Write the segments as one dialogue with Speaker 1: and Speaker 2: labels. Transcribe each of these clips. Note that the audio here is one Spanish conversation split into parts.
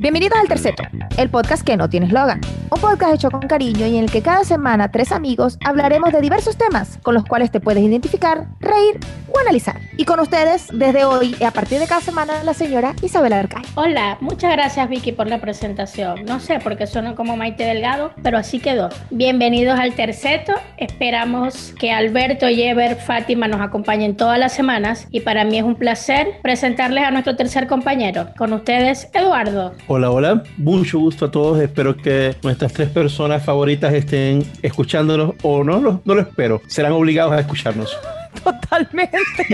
Speaker 1: Bienvenidos al Terceto, el podcast que no tiene eslogan. Un podcast hecho con cariño y en el que cada semana tres amigos hablaremos de diversos temas con los cuales te puedes identificar, reír o analizar. Y con ustedes, desde hoy y a partir de cada semana, la señora Isabela Arcay.
Speaker 2: Hola, muchas gracias Vicky por la presentación. No sé por qué sueno como Maite Delgado, pero así quedó. Bienvenidos al Terceto. Esperamos que Alberto, Yever, Fátima nos acompañen todas las semanas y para mí es un placer presentarles a nuestro tercer compañero. Con ustedes, Eduardo.
Speaker 3: Hola, hola. Mucho gusto a todos. Espero que nuestras tres personas favoritas estén escuchándonos o no, no, no lo espero. Serán obligados a escucharnos.
Speaker 1: Totalmente.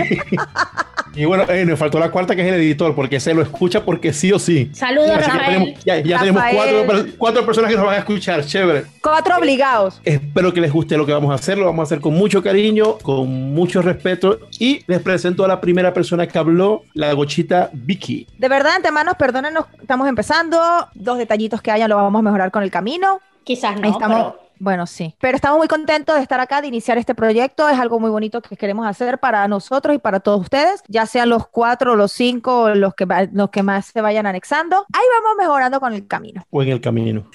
Speaker 3: Y bueno, eh, nos faltó la cuarta que es el editor, porque se lo escucha porque sí o sí.
Speaker 2: Saludos,
Speaker 3: Así
Speaker 2: Rafael.
Speaker 3: tenemos- ya ya tenemos
Speaker 1: Rafael.
Speaker 3: cuatro, per- cuatro personas que nos van a escuchar. Chévere.
Speaker 1: Cuatro obligados.
Speaker 3: Espero que les guste lo que vamos a hacer. Lo vamos a hacer con mucho cariño, con mucho respeto. Y les presento a la primera persona que habló, la gochita Vicky.
Speaker 1: De verdad, antemano, perdónenos, estamos empezando. Dos detallitos que hayan lo vamos a mejorar con el camino.
Speaker 2: Quizás no,
Speaker 1: estamos.
Speaker 2: pero
Speaker 1: Bueno, sí. Pero estamos muy contentos de estar acá, de iniciar este proyecto. Es algo muy bonito que queremos hacer para nosotros y para todos ustedes, ya sean los cuatro, los cinco, los que, los que más se vayan anexando. Ahí vamos mejorando con el camino.
Speaker 3: O en el camino.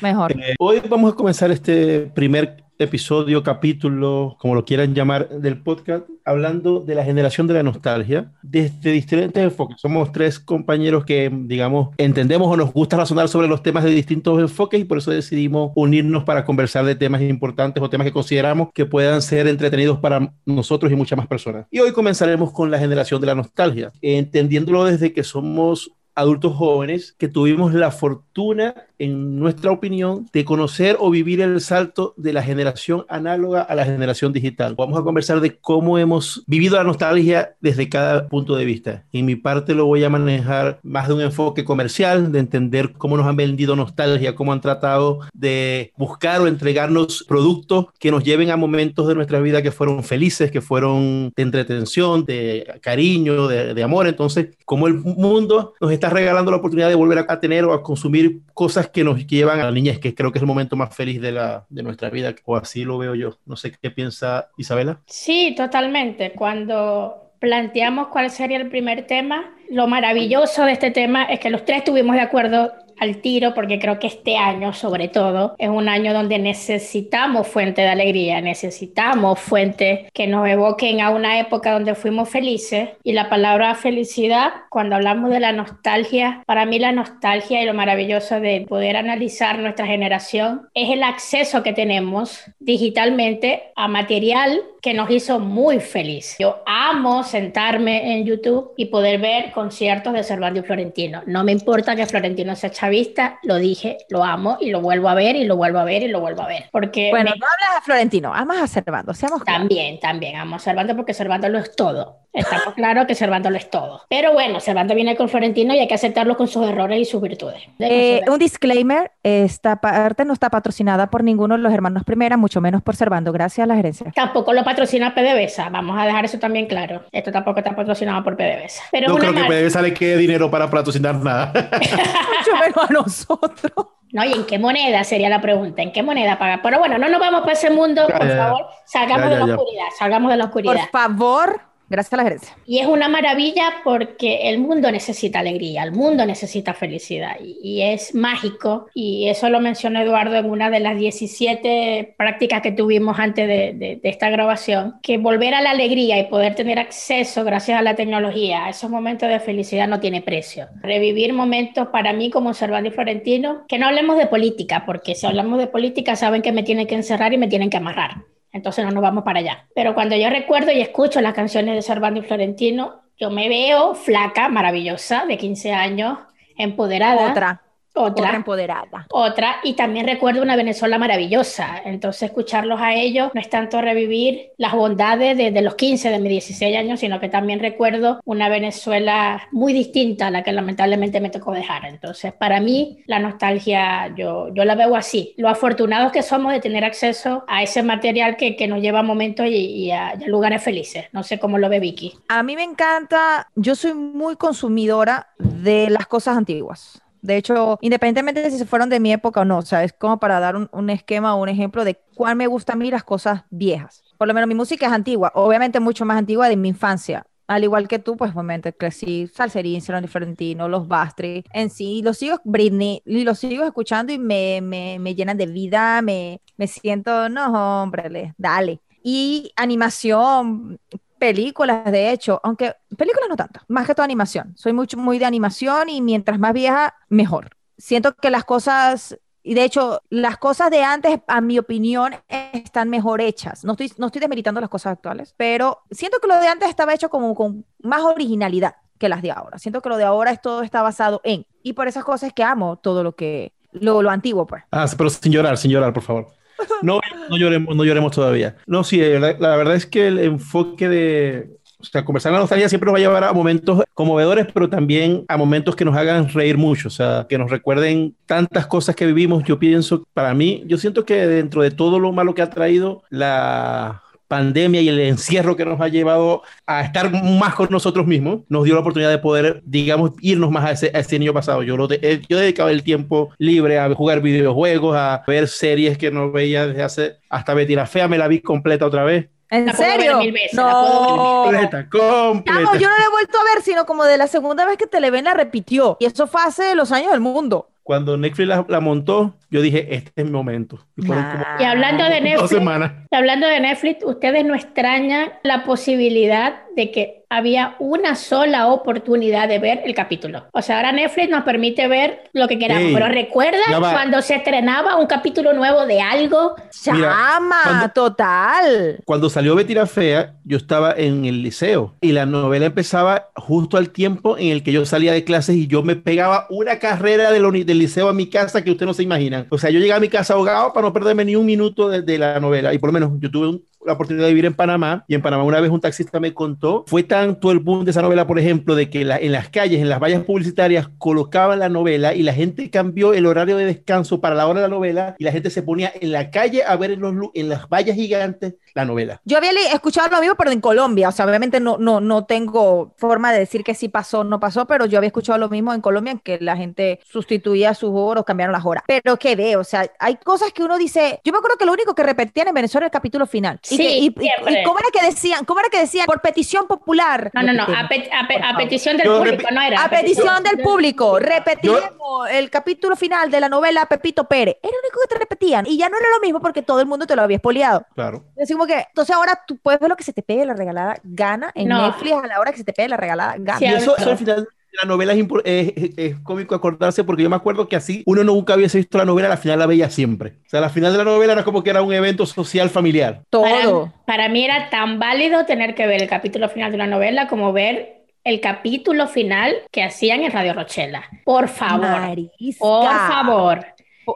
Speaker 1: Mejor.
Speaker 3: Eh, hoy vamos a comenzar este primer episodio, capítulo, como lo quieran llamar, del podcast, hablando de la generación de la nostalgia desde diferentes enfoques. Somos tres compañeros que, digamos, entendemos o nos gusta razonar sobre los temas de distintos enfoques y por eso decidimos unirnos para conversar de temas importantes o temas que consideramos que puedan ser entretenidos para nosotros y muchas más personas. Y hoy comenzaremos con la generación de la nostalgia, entendiéndolo desde que somos adultos jóvenes que tuvimos la fortuna, en nuestra opinión, de conocer o vivir el salto de la generación análoga a la generación digital. Vamos a conversar de cómo hemos vivido la nostalgia desde cada punto de vista. En mi parte lo voy a manejar más de un enfoque comercial, de entender cómo nos han vendido nostalgia, cómo han tratado de buscar o entregarnos productos que nos lleven a momentos de nuestra vida que fueron felices, que fueron de entretención, de cariño, de, de amor. Entonces, como el mundo nos está regalando la oportunidad de volver a, tener o a consumir cosas que nos llevan a la niñez, que creo que es el momento más feliz de, la, de nuestra vida, o así lo veo yo. No sé qué piensa Isabela.
Speaker 2: Sí, totalmente. Cuando planteamos cuál sería el primer tema, lo maravilloso de este tema es que los tres estuvimos de acuerdo al tiro, porque creo que este año, sobre todo, es un año donde necesitamos fuente de alegría, necesitamos fuentes que nos evoquen a una época donde fuimos felices. Y la palabra felicidad, cuando hablamos de la nostalgia, para mí la nostalgia y lo maravilloso de poder analizar nuestra generación es el acceso que tenemos digitalmente a material que nos hizo muy feliz. Yo amo sentarme en YouTube y poder ver conciertos de Cervantes y Florentino. No me importa que Florentino sea chavista, lo dije, lo amo y lo vuelvo a ver y lo vuelvo a ver y lo vuelvo a ver. Porque
Speaker 1: Bueno,
Speaker 2: me-
Speaker 1: no hablas a Florentino, amas a Servando, seamos claros.
Speaker 2: también, también amo a Cervantes porque Cervantes lo es todo. Estamos claros que Cervantes lo es todo. Pero bueno, Cervantes viene con Florentino y hay que aceptarlo con sus errores y sus virtudes.
Speaker 1: Eh, un disclaimer, esta parte no está patrocinada por ninguno de los hermanos Primera, mucho menos por Servando, gracias a la gerencia.
Speaker 2: Tampoco lo patrocina PDVSA, vamos a dejar eso también claro. Esto tampoco está patrocinado por PDVSA. Pero
Speaker 3: No creo
Speaker 2: una
Speaker 3: que PDVSA le quede dinero para patrocinar nada.
Speaker 1: mucho menos a nosotros.
Speaker 2: No, ¿y en qué moneda sería la pregunta? ¿En qué moneda pagar? Pero bueno, no nos vamos para ese mundo, por
Speaker 3: ya, ya.
Speaker 2: favor. Salgamos
Speaker 3: Ya,
Speaker 2: de
Speaker 3: ya,
Speaker 2: la
Speaker 3: ya.
Speaker 2: oscuridad, salgamos de la
Speaker 1: Por
Speaker 2: oscuridad.
Speaker 1: favor, gracias a la gerencia.
Speaker 2: Y es una maravilla porque el mundo necesita alegría, el mundo necesita felicidad y, y es mágico. Y eso lo mencionó Eduardo en una de las 17 prácticas que tuvimos antes de, de- de esta grabación, que volver a la alegría y poder tener acceso gracias a la tecnología a esos momentos de felicidad no tiene precio. Revivir momentos para mí como Cervantes y Florentino, que no hablemos de política, porque si hablamos de política saben que me tienen que encerrar y me tienen que amarrar. Entonces no nos vamos para allá. Pero cuando yo recuerdo y escucho las canciones de Cervantes y Florentino, yo me veo flaca, maravillosa, de 15 años, empoderada.
Speaker 1: Otra,
Speaker 2: Otra.
Speaker 1: otra empoderada.
Speaker 2: Otra, y también recuerdo una Venezuela maravillosa. Entonces, escucharlos a ellos no es tanto revivir las bondades de, de los 15, de mis 16 años, sino que también recuerdo una Venezuela muy distinta a la que lamentablemente me tocó dejar. Entonces, para mí, la nostalgia, yo, yo la veo así. Lo afortunados que somos de tener acceso a ese material que, que nos lleva a momentos y, y a, y a lugares felices. No sé cómo lo ve Vicky.
Speaker 1: A mí me encanta, yo soy muy consumidora de las cosas antiguas. De hecho, independientemente de si se fueron de mi época o no, o sea, es como para dar un, esquema o un ejemplo de cuál me gusta a mí las cosas viejas. Por lo menos mi música es antigua, obviamente mucho más antigua de mi infancia. al igual que tú, pues obviamente crecí Salserín, Cerón Florentino, Los Bastri, en sí, los sigo, Britney, y los sigo escuchando y me, me, me llenan de vida, me, me siento, no, hombre, dale. Y animación, películas, de hecho, aunque películas no tanto, más que toda animación. Soy mucho, muy de animación y mientras más vieja, mejor. Siento que las cosas y de hecho, las cosas de antes, a mi opinión, están mejor hechas. No estoy, no estoy desmeritando las cosas actuales, pero siento que lo de antes estaba hecho como con más originalidad que las de ahora. Siento que lo de ahora es todo está basado en. Y por esas cosas que amo todo lo que, lo, lo antiguo, pues.
Speaker 3: Ah, pero sin llorar, sin llorar, por favor. No, no lloremos, no lloremos todavía. No, sí, la, verdad es que el enfoque de, o sea, conversar la nostalgia siempre nos va a llevar a momentos conmovedores, pero también a momentos que nos hagan reír mucho, o sea, que nos recuerden tantas cosas que vivimos. Yo pienso, para mí, yo siento que dentro de todo lo malo que ha traído la pandemia y el encierro que nos ha llevado a estar más con nosotros mismos, nos dio la oportunidad de poder, digamos, irnos más a ese, a ese niño pasado. Yo, lo de, yo dedicaba el tiempo libre a jugar videojuegos, a ver series que no veía desde hace, hasta Betty la Fea me la vi completa otra vez.
Speaker 1: ¿En serio?
Speaker 2: no.
Speaker 3: Completa, completa.
Speaker 1: yo no la he vuelto a ver, sino como de la segunda vez que Televen la repitió. Y eso fue hace los años del mundo.
Speaker 3: Cuando Netflix la, la montó, yo dije, este es mi momento. Y, como
Speaker 2: Y hablando de Netflix, hablando de Netflix, ustedes no extrañan la posibilidad de que había una sola oportunidad de ver el capítulo. O sea, ahora Netflix nos permite ver lo que queramos, pero ¿recuerdan
Speaker 3: ya va.
Speaker 2: cuando se estrenaba un capítulo nuevo de algo?
Speaker 3: Cuando-
Speaker 1: total.
Speaker 3: Cuando salió Betty la Fea, yo estaba en el liceo y la novela empezaba justo al tiempo en el que yo salía de clases y yo me pegaba una carrera del liceo a mi casa que ustedes no se imaginan. O sea, yo llegaba a mi casa ahogado para no perderme ni un minuto de, de la novela y por lo menos yo tuve un- la oportunidad de vivir en Panamá y en Panamá una vez un taxista me contó, fue tanto el boom de esa novela, por ejemplo, de que en las calles, en las vallas publicitarias, colocaban la novela y la gente cambió el horario de descanso para la hora de la novela y la gente se ponía en la calle a ver en, los, en las vallas gigantes la novela.
Speaker 1: Yo había escuchado lo mismo, pero en Colombia. O sea, obviamente no, no, no tengo forma de decir que sí pasó o no pasó, pero yo había escuchado lo mismo en Colombia, en que la gente sustituía sus horas, cambiaron las horas. Pero qué veo, o sea, hay cosas que uno dice. Yo me acuerdo que lo único que repetían en Venezuela era el capítulo final. Y
Speaker 2: Sí,
Speaker 1: que- y, y-
Speaker 2: siempre.
Speaker 1: y cómo era que decían, cómo era que decían, por petición popular.
Speaker 2: No, no, no, a,
Speaker 1: Repetimos.
Speaker 2: pe- a pe-
Speaker 1: Por
Speaker 2: a
Speaker 1: favor.
Speaker 2: petición del
Speaker 3: Yo
Speaker 2: público, no era.
Speaker 1: A petición del público, repetimos el capítulo final de la novela Pepito Pérez. Era lo único que te repetían. Y ya no era lo mismo porque todo el mundo te lo había espoliado.
Speaker 3: Claro.
Speaker 1: Así como que, entonces ahora tú puedes ver lo que se te pegue la regalada gana en
Speaker 2: No.
Speaker 1: Netflix a la hora que se te pegue la regalada gana.
Speaker 2: Sí,
Speaker 3: Y eso, eso al final la novela es, es, es- es cómico acordarse porque yo me acuerdo que así uno nunca hubiese visto la novela, la final la veía siempre. O sea, la final de la novela era como que era un evento social familiar.
Speaker 1: Todo.
Speaker 2: Para, para mí era tan válido tener que ver el capítulo final de una novela como ver el capítulo final que hacían en Radio Rochela. Por favor,
Speaker 1: Marisca.
Speaker 2: por favor.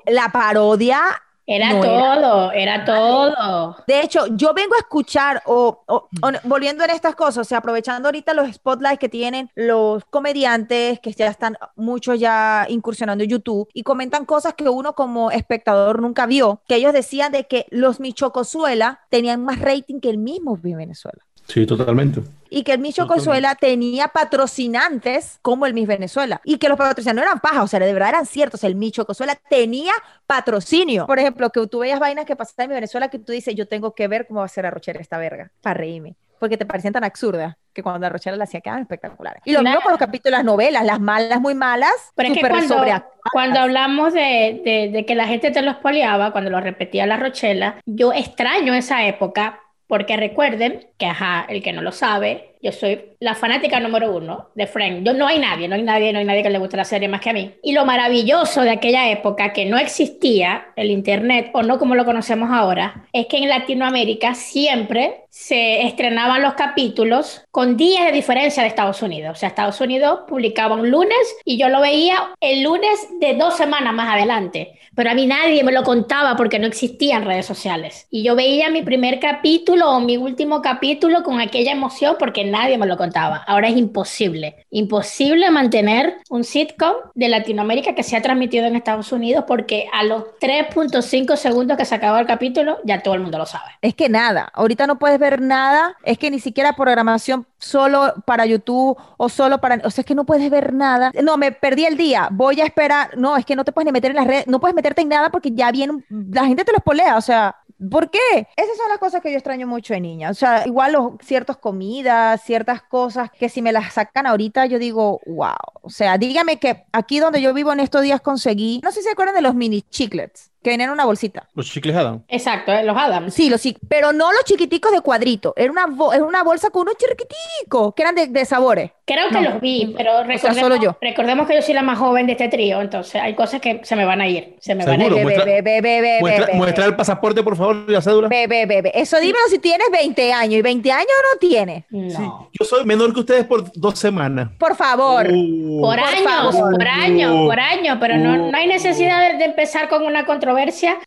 Speaker 1: La parodia.
Speaker 2: Era
Speaker 1: No
Speaker 2: todo, era todo.
Speaker 1: De hecho, yo vengo a escuchar, o, o- o- volviendo en estas cosas, o sea, aprovechando ahorita los spotlights que tienen los comediantes, que ya están muchos ya incursionando en YouTube, y comentan cosas que uno como espectador nunca vio, que ellos decían de que los Michocozuela tenían más rating que el mismo Venezuela.
Speaker 3: Sí, totalmente.
Speaker 1: y que el Miss
Speaker 3: Totalmente.
Speaker 1: Chocosuela tenía patrocinantes como el Miss Venezuela y que los patrocinantes no eran paja, o sea, de verdad eran ciertos. El Miss Chocosuela tenía patrocinio. Por ejemplo, que tú veías vainas que pasaban en mi Venezuela que tú dices, yo tengo que ver cómo va a ser arrochera esta verga para reírme. Porque te parecían tan absurdas que cuando arrochera la hacía quedaban espectaculares. Y lo mismo
Speaker 2: Claro.
Speaker 1: con los capítulos, las novelas, las malas, muy malas,
Speaker 2: Pero es que
Speaker 1: súper
Speaker 2: cuando, cuando hablamos de, de- de que la gente te lo espoliaba, cuando lo repetía la Rochela, yo extraño esa época porque recuerden que, ajá, el que no lo sabe, yo soy la fanática número uno de Friends. Yo, no hay nadie, no hay nadie, no hay nadie que le guste la serie más que a mí. Y lo maravilloso de aquella época, que no existía el Internet o no como lo conocemos ahora, es que en Latinoamérica siempre se estrenaban los capítulos con días de diferencia de Estados Unidos. O sea, Estados Unidos publicaba un lunes y yo lo veía el lunes de dos semanas más adelante. Pero a mí nadie me lo contaba porque no existían redes sociales. Y yo veía mi primer capítulo o mi último capítulo con aquella emoción porque nadie me lo contaba. Ahora es imposible. Imposible mantener un sitcom de Latinoamérica que se ha transmitido en Estados Unidos porque a los 3.5 segundos que se acabó el capítulo ya todo el mundo lo sabe.
Speaker 1: Es que nada, ahorita no puedes ver nada, es que ni siquiera programación solo para YouTube o solo para, o sea, es que no puedes ver nada. No, me perdí el día, voy a esperar. No, es que no te puedes ni meter en las redes, no puedes meterte en nada porque ya viene, la gente te lo espolea, o sea, ¿Por qué? Esas son las cosas que yo extraño mucho de niña. O sea, igual los, ciertas comidas, ciertas cosas que si me las sacan ahorita, yo digo, wow. O sea, dígame que aquí donde yo vivo en estos días conseguí, no sé si se acuerdan de los mini chiclets que venían en una bolsita.
Speaker 3: Los chicles Adam.
Speaker 2: Exacto, eh, los Adams.
Speaker 1: Sí, los pero no los chiquiticos de cuadrito. Era una, bo- era una bolsa con unos chiquiticos que eran de, de sabores.
Speaker 2: Creo que
Speaker 1: No.
Speaker 2: los vi, pero
Speaker 1: sea,
Speaker 2: recordemos,
Speaker 1: solo yo.
Speaker 2: recordemos que yo soy la más joven de este trío, entonces hay cosas que se me van a ir. Se me van a
Speaker 3: Seguro.
Speaker 2: ir.
Speaker 3: Muestra-
Speaker 1: ve, ve, ve,
Speaker 3: Muestra, el pasaporte, por favor, y la cédula.
Speaker 1: ve, ve. Eso dímelo si tienes 20 años y 20 años no tienes.
Speaker 2: No.
Speaker 3: Sí, yo soy menor que ustedes por dos semanas.
Speaker 1: Por favor.
Speaker 3: Uh,
Speaker 2: Por
Speaker 1: Por
Speaker 2: años,
Speaker 1: favor.
Speaker 2: por años, por años, pero no,
Speaker 3: Uh.
Speaker 2: no hay necesidad de, de empezar con una controversia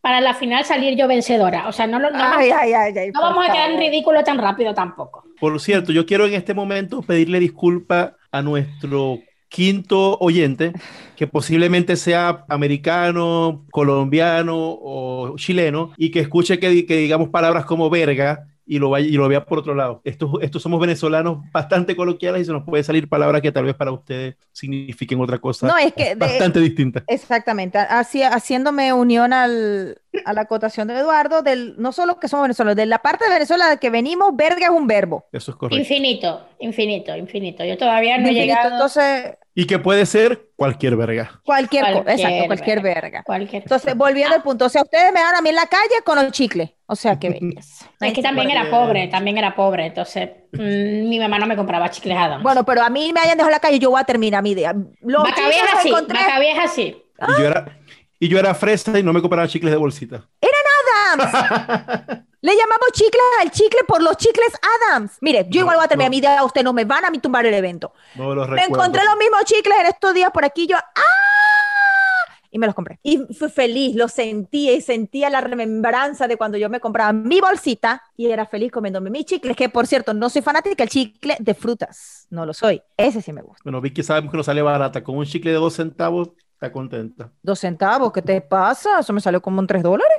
Speaker 2: para la final salir yo vencedora. O sea, no, lo- no,
Speaker 1: Ay, ay, ay, ay,
Speaker 2: no
Speaker 1: por
Speaker 2: vamos a quedar en ridículo tan rápido tampoco.
Speaker 3: Por cierto, yo quiero en este momento pedirle disculpa a nuestro quinto oyente, que posiblemente sea americano, colombiano o chileno, y que escuche que, que digamos palabras como verga y lo, vaya, y lo vea por otro lado. Estos, estos somos venezolanos bastante coloquiales y se nos puede salir palabras que tal vez para ustedes signifiquen otra cosa
Speaker 1: No, es que de-
Speaker 3: bastante distinta.
Speaker 1: Exactamente, así, haciéndome unión al, a la acotación de Eduardo, del, no solo que somos venezolanos, de la parte de Venezuela de que venimos, verga es un verbo.
Speaker 3: Eso es correcto.
Speaker 2: Infinito, infinito, infinito. Yo todavía no he
Speaker 1: Infinito,
Speaker 2: llegado
Speaker 1: Entonces,
Speaker 3: Y que puede ser cualquier verga.
Speaker 1: cualquier cosa,
Speaker 2: Cualquier
Speaker 1: exacto, cualquier
Speaker 2: verga.
Speaker 1: verga.
Speaker 2: cualquier.
Speaker 1: Entonces, volviendo al punto, o sea, ustedes me dan a mí en la calle con los chicles, o sea, qué belleza.
Speaker 2: Es que también era pobre, también era pobre, entonces mm, mi mamá no me compraba chicles Adams.
Speaker 1: Bueno, pero a mí me hayan dejado en la calle, yo voy a terminar mi idea. Los
Speaker 2: es así.
Speaker 3: Y, yo era, y yo era fresa y no me compraba chicles de bolsita.
Speaker 1: Adams. Le llamamos chicles al chicle por los chicles Adams. Mire, yo
Speaker 3: No,
Speaker 1: igual voy a terminar
Speaker 3: no.
Speaker 1: mi idea, ustedes no me van a mí tumbar el evento.
Speaker 3: No los
Speaker 1: Me
Speaker 3: recuerdo.
Speaker 1: encontré los mismos chicles en estos días por aquí, yo ¡ah! Y me los compré. Y fui feliz, lo sentía y sentía la remembranza de cuando yo me compraba mi bolsita y era feliz comiéndome mis chicles, que por cierto, no soy fanática del chicle de frutas, no lo soy. Ese sí me gusta.
Speaker 3: Bueno, Vicky sabemos que no sale barata. Con un chicle de dos centavos, está contenta.
Speaker 1: Dos centavos, ¿qué te pasa? Eso me salió como en tres dólares.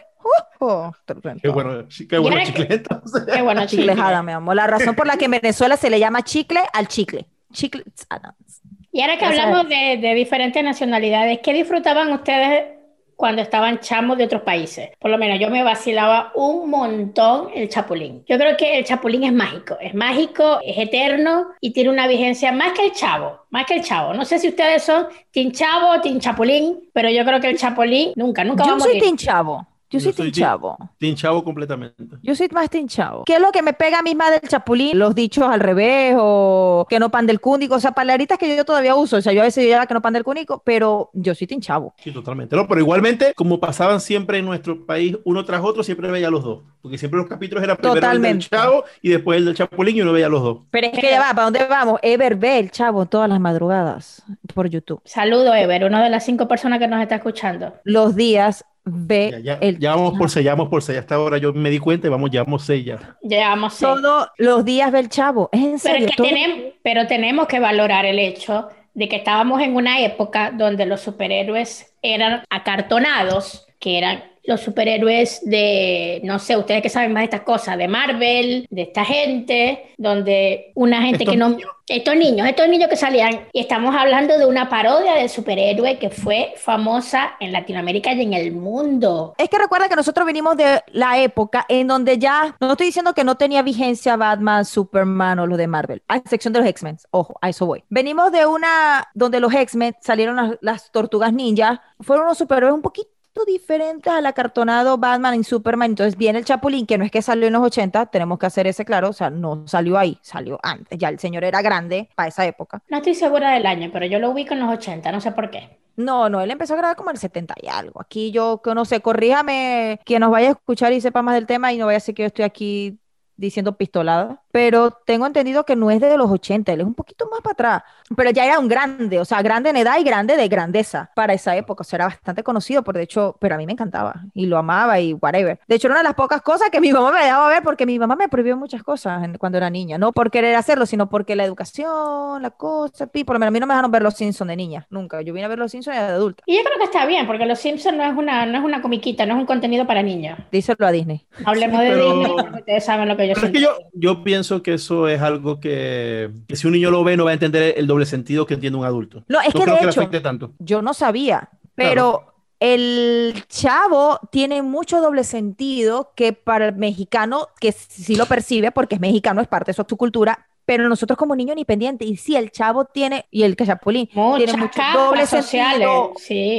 Speaker 1: Oh,
Speaker 3: Qué bueno, qué bueno chicle entonces.
Speaker 2: Qué bueno,
Speaker 1: Chicles
Speaker 2: chicle.
Speaker 1: Adams, mi amor. La razón por la que en Venezuela se le llama chicle al chicle. Chicles Adams.
Speaker 2: Y ahora que hablamos de, de diferentes nacionalidades, ¿qué disfrutaban ustedes cuando estaban chamos de otros países? Por lo menos yo me vacilaba un montón el chapulín. Yo creo que el chapulín es mágico, es mágico, es eterno y tiene una vigencia más que el chavo, más que el chavo. No sé si ustedes son Team Chavo o Team Chapulín, pero yo creo que el chapulín nunca, nunca va a
Speaker 1: Yo soy
Speaker 2: morir.
Speaker 1: Team Chavo. Yo
Speaker 3: Yo
Speaker 1: soy
Speaker 3: soy
Speaker 1: Team
Speaker 3: team-
Speaker 1: Chavo.
Speaker 3: Tinchavo completamente.
Speaker 1: Yo soy más Team Chavo. ¿Qué es lo que me pega a mí más del chapulín? Los dichos al revés o que no pan del cúnico. O sea, palabritas que yo todavía uso. O sea, yo a veces digo que no pan del cúnico, pero yo soy Team Chavo.
Speaker 3: Sí, totalmente. No, pero igualmente, como pasaban siempre en nuestro país, uno tras otro, siempre veía los dos. Porque siempre los capítulos eran primero el del
Speaker 1: Totalmente.
Speaker 3: Chavo y después el del Chapulín y uno veía los dos.
Speaker 1: Pero es que ya va, ¿para dónde vamos? Ever ve el Chavo todas las madrugadas por YouTube.
Speaker 2: Saludo, Ever, una de las cinco personas que nos está escuchando.
Speaker 1: Los días ve
Speaker 3: Ya, ya,
Speaker 1: el
Speaker 3: ya vamos por vamos por seis. Hasta ahora yo me di cuenta y vamos, ya vamos seis ya.
Speaker 2: Llevamos seis.
Speaker 1: Todos los días ve el Chavo. Es en
Speaker 2: Pero,
Speaker 1: serio.
Speaker 2: es que tenemos, pero tenemos que valorar el hecho de que estábamos en una época donde los superhéroes eran acartonados, que eran los superhéroes de, no sé, ustedes que saben más de estas cosas, de Marvel, de esta gente, donde una gente
Speaker 3: Estos
Speaker 2: que no...
Speaker 3: niños.
Speaker 2: Estos niños, estos niños que salían, y estamos hablando de una parodia de superhéroe que fue famosa en Latinoamérica y en el mundo.
Speaker 1: Es que recuerda que nosotros venimos de la época en donde ya, no estoy diciendo que no tenía vigencia Batman, Superman o lo de Marvel, a excepción de los X-Men, ojo, a eso voy. Venimos de una donde los X-Men salieron las, las tortugas ninja, fueron unos superhéroes un poquito diferentes al acartonado Batman y Superman, entonces viene el Chapulín, que no es que salió en los 80, tenemos que hacer ese claro, o sea, no salió ahí, salió antes, ya el señor era grande para esa época.
Speaker 2: No estoy segura del año, pero yo lo ubico en los 80, no sé por qué.
Speaker 1: No, no, él empezó a grabar como en el 70 y algo. Aquí yo, que no sé, corríjame quien nos vaya a escuchar y sepa más del tema y no vaya a decir que yo estoy aquí diciendo pistolada. Pero tengo entendido que no es de los 80, él es un poquito más para atrás. Pero ya era un grande, o sea, grande en edad y grande de grandeza para esa época. O sea, era bastante conocido, por de hecho, pero a mí me encantaba y lo amaba y whatever. De hecho, era una de las pocas cosas que mi mamá me dejaba ver porque mi mamá me prohibió muchas cosas cuando era niña. No por querer hacerlo, sino porque la educación, la cosa, pi, por lo menos a mí no me dejaron ver los Simpsons de niña, nunca. Yo vine a ver los Simpsons de adulta.
Speaker 2: Y yo creo que está bien, porque Los Simpsons no es una, no es una comiquita, no es un contenido para niños.
Speaker 1: Díselo a Disney.
Speaker 2: Hablemos
Speaker 3: Sí,
Speaker 2: de
Speaker 3: pero-
Speaker 2: Disney porque ustedes saben lo que yo
Speaker 3: Pero es que yo, yo pienso que eso es algo que, que si un niño lo ve no va a entender el doble sentido que entiende un adulto.
Speaker 1: No, es
Speaker 3: no
Speaker 1: que
Speaker 3: creo
Speaker 1: de
Speaker 3: que le
Speaker 1: hecho,
Speaker 3: afecte tanto.
Speaker 1: yo no sabía, pero el chavo tiene mucho doble sentido que para el mexicano, que sí lo percibe porque es mexicano, es parte de su cultura, pero nosotros como niños ni pendiente. Y sí, el chavo tiene, y el cachapulín, tiene mucho doble sentido,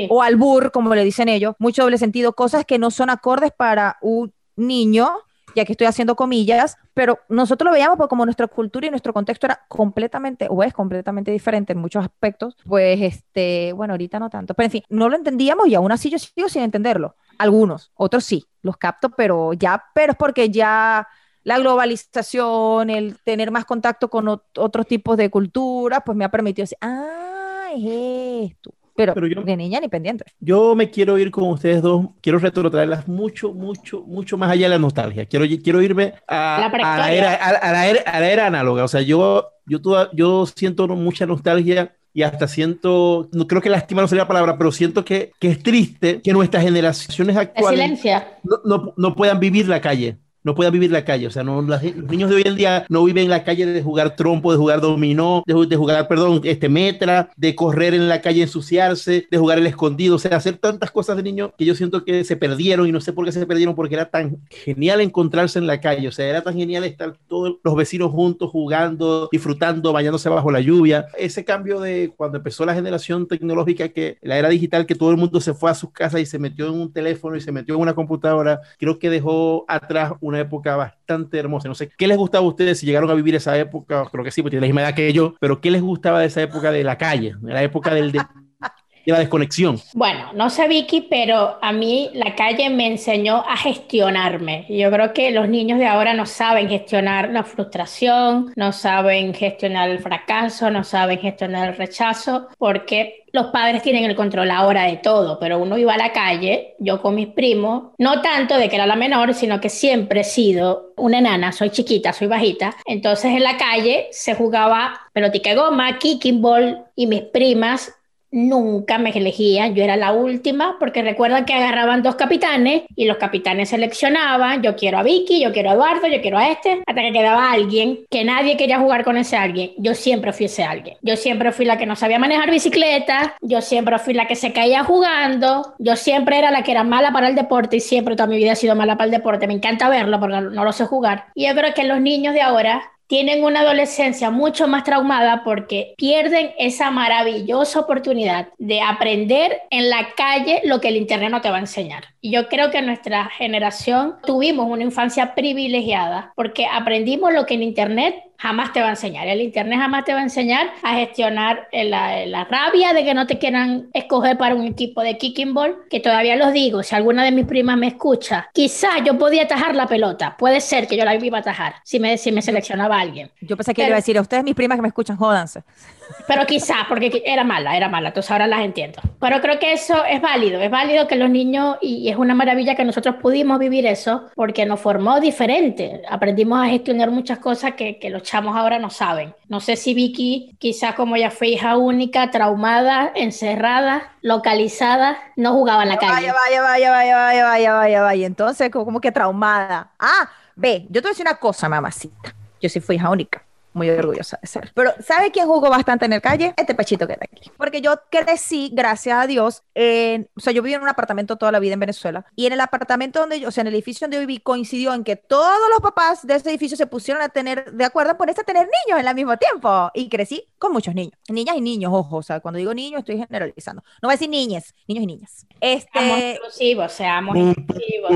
Speaker 1: o albur, como le dicen ellos, mucho doble sentido, cosas que no son acordes para un niño ya que estoy haciendo comillas, pero nosotros lo veíamos porque como nuestra cultura y nuestro contexto era completamente, o es completamente diferente en muchos aspectos, pues este, bueno, ahorita no tanto, pero en fin, no lo entendíamos y aún así yo sigo sin entenderlo. Algunos, otros sí, los capto, pero ya, pero es porque ya la globalización, el tener más contacto con otros tipos de culturas, pues me ha permitido decir, ah, es esto pero, yo, de niña ni pendiente.
Speaker 3: Yo me quiero ir con ustedes dos, quiero retrotraerlas mucho, mucho, mucho más allá de la nostalgia. Quiero, quiero irme a, la, era, a, la, era, a la era análoga. O sea, yo, yo, yo siento mucha nostalgia y hasta siento, no creo que lástima no sería la palabra, pero siento que, que es triste que nuestras generaciones actuales no, no, no, puedan vivir la calle no puedan vivir la calle. O sea, no, los niños de hoy en día no viven en la calle de jugar trompo, de jugar dominó, de, jugar, perdón, este metra, de correr en la calle, ensuciarse, de jugar el escondido, o sea, hacer tantas cosas de niño que yo siento que se perdieron y no sé por qué se perdieron, porque era tan genial encontrarse en la calle, o sea, era tan genial estar todos los vecinos juntos jugando, disfrutando, bañándose bajo la lluvia. Ese cambio de cuando empezó la generación tecnológica, que la era digital, que todo el mundo se fue a sus casas y se metió en un teléfono y se metió en una computadora, creo que dejó atrás una época bastante hermosa. No sé, ¿qué les gustaba a ustedes si llegaron a vivir esa época? Creo que sí, porque tienen la misma edad que yo, pero ¿qué les gustaba de esa época de la calle, de la época del... De, la desconexión.
Speaker 2: Bueno, no sé Vicky, pero a mí la calle me enseñó a gestionarme. Yo creo que los niños de ahora no saben gestionar la frustración, no saben gestionar el fracaso, no saben gestionar el rechazo, porque los padres tienen el control ahora de todo, pero uno iba a la calle, yo con mis primos, no tanto de que era la menor, sino que siempre he sido una enana, soy chiquita, soy bajita, entonces en la calle se jugaba pelotica de goma, kicking ball y mis primas nunca me elegían, yo era la última, porque recuerdan que agarraban dos capitanes y los capitanes seleccionaban, yo quiero a Vicky, yo quiero a Eduardo, yo quiero a este, hasta que quedaba alguien que nadie quería jugar con ese alguien. Yo siempre fui ese alguien. Yo siempre fui la que no sabía manejar bicicleta, yo siempre fui la que se caía jugando, yo siempre era la que era mala para el deporte y siempre toda mi vida he sido mala para el deporte. Me encanta verlo porque no lo sé jugar. Y yo creo que los niños de ahora tienen una adolescencia mucho más traumada porque pierden esa maravillosa oportunidad de aprender en la calle lo que el Internet no te va a enseñar. Y yo creo que nuestra generación tuvimos una infancia privilegiada porque aprendimos lo que en Internet jamás te va a enseñar. El Internet jamás te va a enseñar a gestionar la, la, rabia de que no te quieran escoger para un equipo de kicking ball, que todavía los digo, si alguna de mis primas me escucha, quizás yo podía atajar la pelota, puede ser que yo la iba a atajar si me, si me seleccionaba alguien.
Speaker 1: Yo pensé que iba a decir a ustedes mis primas que me escuchan, jódanse.
Speaker 2: Pero quizás, porque era mala, era mala, entonces ahora las entiendo. Pero creo que eso es válido, es válido que los niños, y es una maravilla que nosotros pudimos vivir eso, porque nos formó diferente. Aprendimos a gestionar muchas cosas que, que los chamos ahora no saben. No sé si Vicky, quizás como ella fue hija única, traumada, encerrada, localizada, no jugaba en la calle.
Speaker 1: Vaya, vaya, vaya, vaya, vaya, vaya, vaya. Entonces, como que traumada. Ah, ve, yo te voy a decir una cosa, mamacita. Yo sí fui hija única muy orgullosa de ser. Pero ¿sabe quién jugó bastante en el calle? Este pechito que está aquí. Porque yo crecí, gracias a Dios, en, o sea, yo viví en un apartamento toda la vida en Venezuela y en el apartamento donde yo, o sea, en el edificio donde yo viví coincidió en que todos los papás de ese edificio se pusieron a tener de acuerdo ponerse a tener niños en el mismo tiempo y crecí con muchos niños, niñas y niños, ojo, o sea, cuando digo niños estoy generalizando. No voy a decir niñas, niños y niñas.
Speaker 2: Este, inclusivos, seamos inclusivos.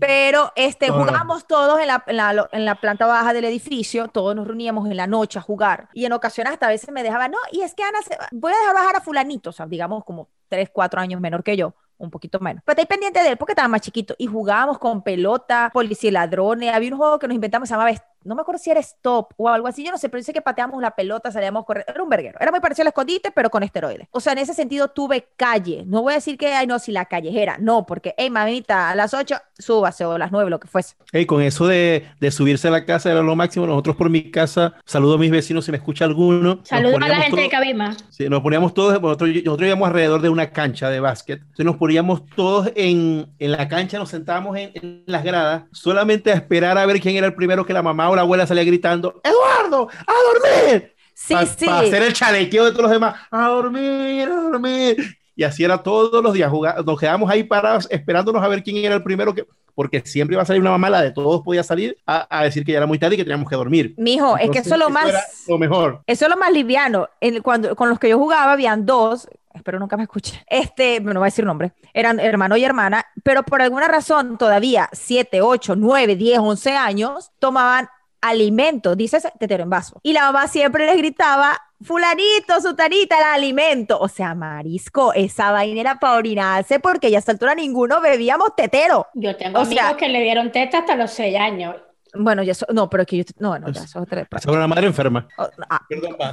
Speaker 1: Pero este, jugamos todos en la, en, la, en la planta baja del edificio, todos nos reuníamos en la noche a jugar y en ocasiones hasta a veces me dejaba, no, y es que Ana, se, voy a dejar bajar a fulanito, o sea, digamos como tres, cuatro años menor que yo un poquito menos. Pero estoy pendiente de él porque estaba más chiquito y jugábamos con pelota, policía y ladrones. Había un juego que nos inventamos, se llamaba no me acuerdo si era stop o algo así, yo no sé, pero dice que pateamos la pelota, salíamos correr, era un verguero, era muy parecido al escondite, pero con esteroides. O sea, en ese sentido tuve calle, no voy a decir que, ay, no, si la callejera, no, porque, hey, mamita, a las 8, súbase, o a las 9, lo que fuese.
Speaker 3: Hey, con eso de, de subirse a la casa era lo máximo, nosotros por mi casa, saludo a mis vecinos si me escucha alguno.
Speaker 2: Saludos a la gente de Cabima.
Speaker 3: Sí, nos poníamos todos, nosotros, nosotros íbamos alrededor de una cancha de básquet, entonces nos poníamos todos en, en la cancha, nos sentábamos en, en las gradas, solamente a esperar a ver quién era el primero que la mamá o la abuela salía gritando Eduardo, a dormir.
Speaker 1: Sí, sí.
Speaker 3: Para hacer el chalequeo de todos los demás, a dormir, a dormir. Y así era todos los días. nos quedábamos ahí parados esperándonos a ver quién era el primero que porque siempre iba a salir una mamá, la de todos podía salir a, decir que ya era muy tarde y que teníamos que dormir.
Speaker 1: Mijo, es que eso es lo más...
Speaker 3: Lo mejor.
Speaker 1: Eso es lo más liviano. cuando, con los que yo jugaba habían dos, espero nunca me escuche, este, no voy a decir nombre, eran hermano y hermana, pero por alguna razón todavía 7, 8, 9, 10, 11 años tomaban alimento, dices tetero en vaso. Y la mamá siempre les gritaba, fulanito, sutanita, el alimento. O sea, marisco, esa vaina era para orinarse porque ya a esta altura ninguno bebíamos tetero.
Speaker 2: Yo tengo amigos que le dieron teta hasta los 6 años.
Speaker 1: Bueno, ya no, pero es que yo, no, no, ya eso es otra
Speaker 3: una madre enferma.
Speaker 1: Oh, ah,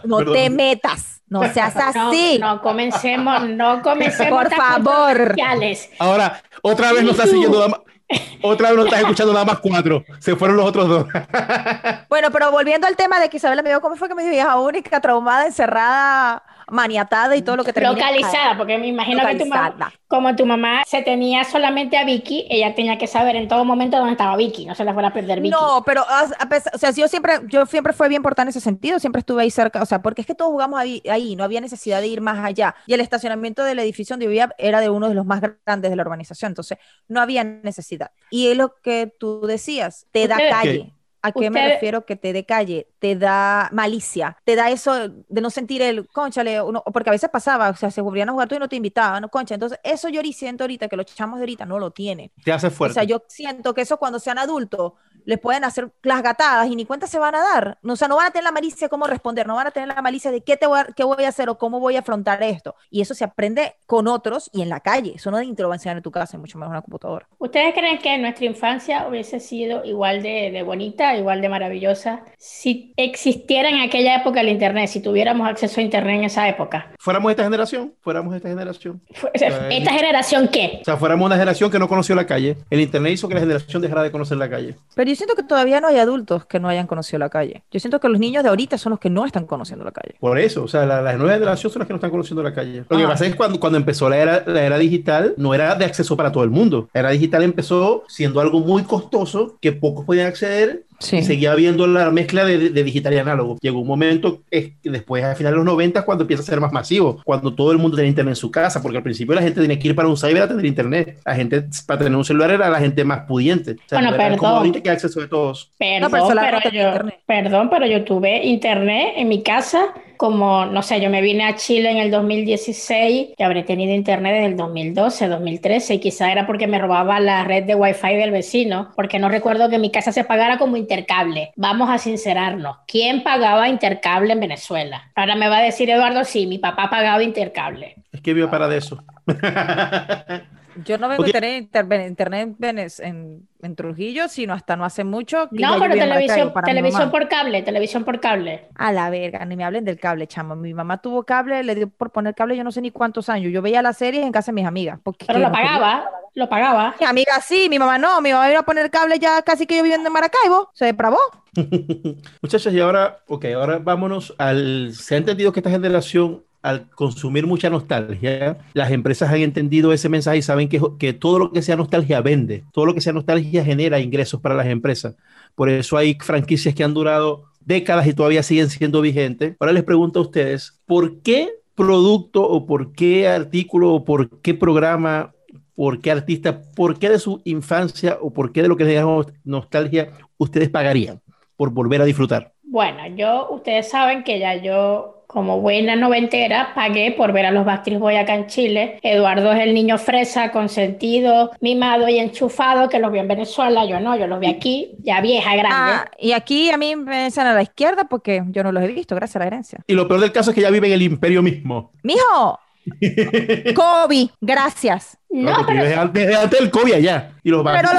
Speaker 1: no te metas, no seas así.
Speaker 2: No, comencemos, no comencemos.
Speaker 1: Por favor.
Speaker 3: Ahora, otra vez nos está siguiendo otra vez no estás escuchando nada más cuatro. Se fueron los otros dos.
Speaker 1: bueno, pero volviendo al tema de que Isabela me dijo, ¿cómo fue que me dijo hija única, traumada, encerrada? Maniatada y todo lo que termina
Speaker 2: localizada porque me imagino que tu mamá como tu mamá se tenía solamente a Vicky ella tenía que saber en todo momento dónde estaba Vicky no se la fuera a perder Vicky.
Speaker 1: No pero o sea yo siempre yo siempre fue bien importante en ese sentido siempre estuve ahí cerca o sea porque es que todos jugamos ahí, ahí no había necesidad de ir más allá. Y el estacionamiento del edificio donde vivía era de uno de los más grandes de la urbanización entonces no había necesidad. Y es lo que tú decías te da calle ¿A qué me refiero que te dé calle? Te da malicia, te da eso de no sentir el, conchale, uno, porque a veces pasaba, o sea, se volvían a jugar tú y no te invitaban, ¿no? Concha, entonces eso yo siento ahorita que los chamos de ahorita no lo tienen.
Speaker 3: Te hace fuerte.
Speaker 1: O sea, yo siento que eso cuando sean adultos les pueden hacer las gatadas y ni cuenta se van a dar. O sea, no van a tener la malicia de cómo responder, no van a tener la malicia de qué, te voy a, qué voy a hacer o cómo voy a afrontar esto. Y eso se aprende con otros y en la calle. Eso no de lo va a enseñar en tu casa, mucho mejor en la computadora.
Speaker 2: ¿Ustedes creen que nuestra infancia hubiese sido igual de, de bonita, igual de maravillosa, si existiera en aquella época el Internet, si tuviéramos acceso a Internet en esa época?
Speaker 3: Fuéramos esta generación, fuéramos esta generación.
Speaker 2: ¿Esta generación qué?
Speaker 3: O sea, fuéramos una generación que no conoció la calle. El Internet hizo que la generación dejara de conocer la calle.
Speaker 1: Pero yo siento que todavía no hay adultos que no hayan conocido la calle. Yo siento que los niños de ahorita son los que no están conociendo la calle.
Speaker 3: Por eso, o sea, las nuevas generaciones son las que no están conociendo la calle. Lo que pasa es que cuando, cuando empezó la era, la era digital, no era de acceso para todo el mundo. La era digital empezó siendo algo muy costoso que pocos podían acceder y seguía habiendo la mezcla de, digital y análogo. Llegó un momento, después a finales de los 90, cuando empieza a ser más masivo, cuando todo el mundo tenía internet en su casa, porque al principio la gente tenía que ir para un cyber a tener internet. La gente, para tener un celular, era la gente más pudiente.
Speaker 2: bueno, perdón.
Speaker 3: que acceso de todos.
Speaker 2: Perdón, pero, yo, perdón, pero yo tuve internet en mi casa como, no sé, yo me vine a Chile en el 2016 y habré tenido internet desde el 2012, 2013 y quizá era porque me robaba la red de wifi del vecino, porque no recuerdo que mi casa se pagara como intercable. Vamos a sincerarnos, ¿quién pagaba intercable en Venezuela? Ahora me va a decir Eduardo, sí, mi papá pagaba intercable.
Speaker 3: Es que vio para de eso.
Speaker 1: Yo no vengo a tener internet en, en, Trujillo, sino hasta no hace mucho.
Speaker 2: no, pero televisión, televisión por cable, televisión por cable.
Speaker 1: A la verga, ni me hablen del cable, chamo. Mi mamá tuvo cable, le dio por poner cable yo no sé ni cuántos años. Yo veía las series en casa de mis amigas.
Speaker 2: Pero lo pagaba, lo pagaba.
Speaker 1: Mi amiga sí, mi mamá no. Mi mamá iba a poner cable ya casi que yo viviendo en Maracaibo. Se depravó.
Speaker 3: Muchachos, y ahora, ok, ahora vámonos al. Se ha entendido que esta generación al consumir mucha nostalgia, las empresas han entendido ese mensaje y saben que, que todo lo que sea nostalgia vende, todo lo que sea nostalgia genera ingresos para las empresas. Por eso hay franquicias que han durado décadas y todavía siguen siendo vigentes. Ahora les pregunto a ustedes, ¿por qué producto o por qué artículo o por qué programa, por qué artista, por qué de su infancia o por qué de lo que les llamamos nostalgia ustedes pagarían por volver a disfrutar?
Speaker 2: Bueno, yo, ustedes saben que ya yo como buena noventera, pagué por ver a los Backstreet Boys acá en Chile. Eduardo es el niño fresa, consentido, mimado y enchufado que los vi en Venezuela. Yo no, yo los vi aquí, ya vieja, grande. Ah,
Speaker 1: y aquí a mí me dicen a la izquierda porque yo no los he visto, gracias a la herencia.
Speaker 3: Y lo peor del caso es que ya vive en el imperio mismo.
Speaker 1: Mijo, Kobe, gracias.
Speaker 3: No, pero... desde, antes del COVID allá. Y los pero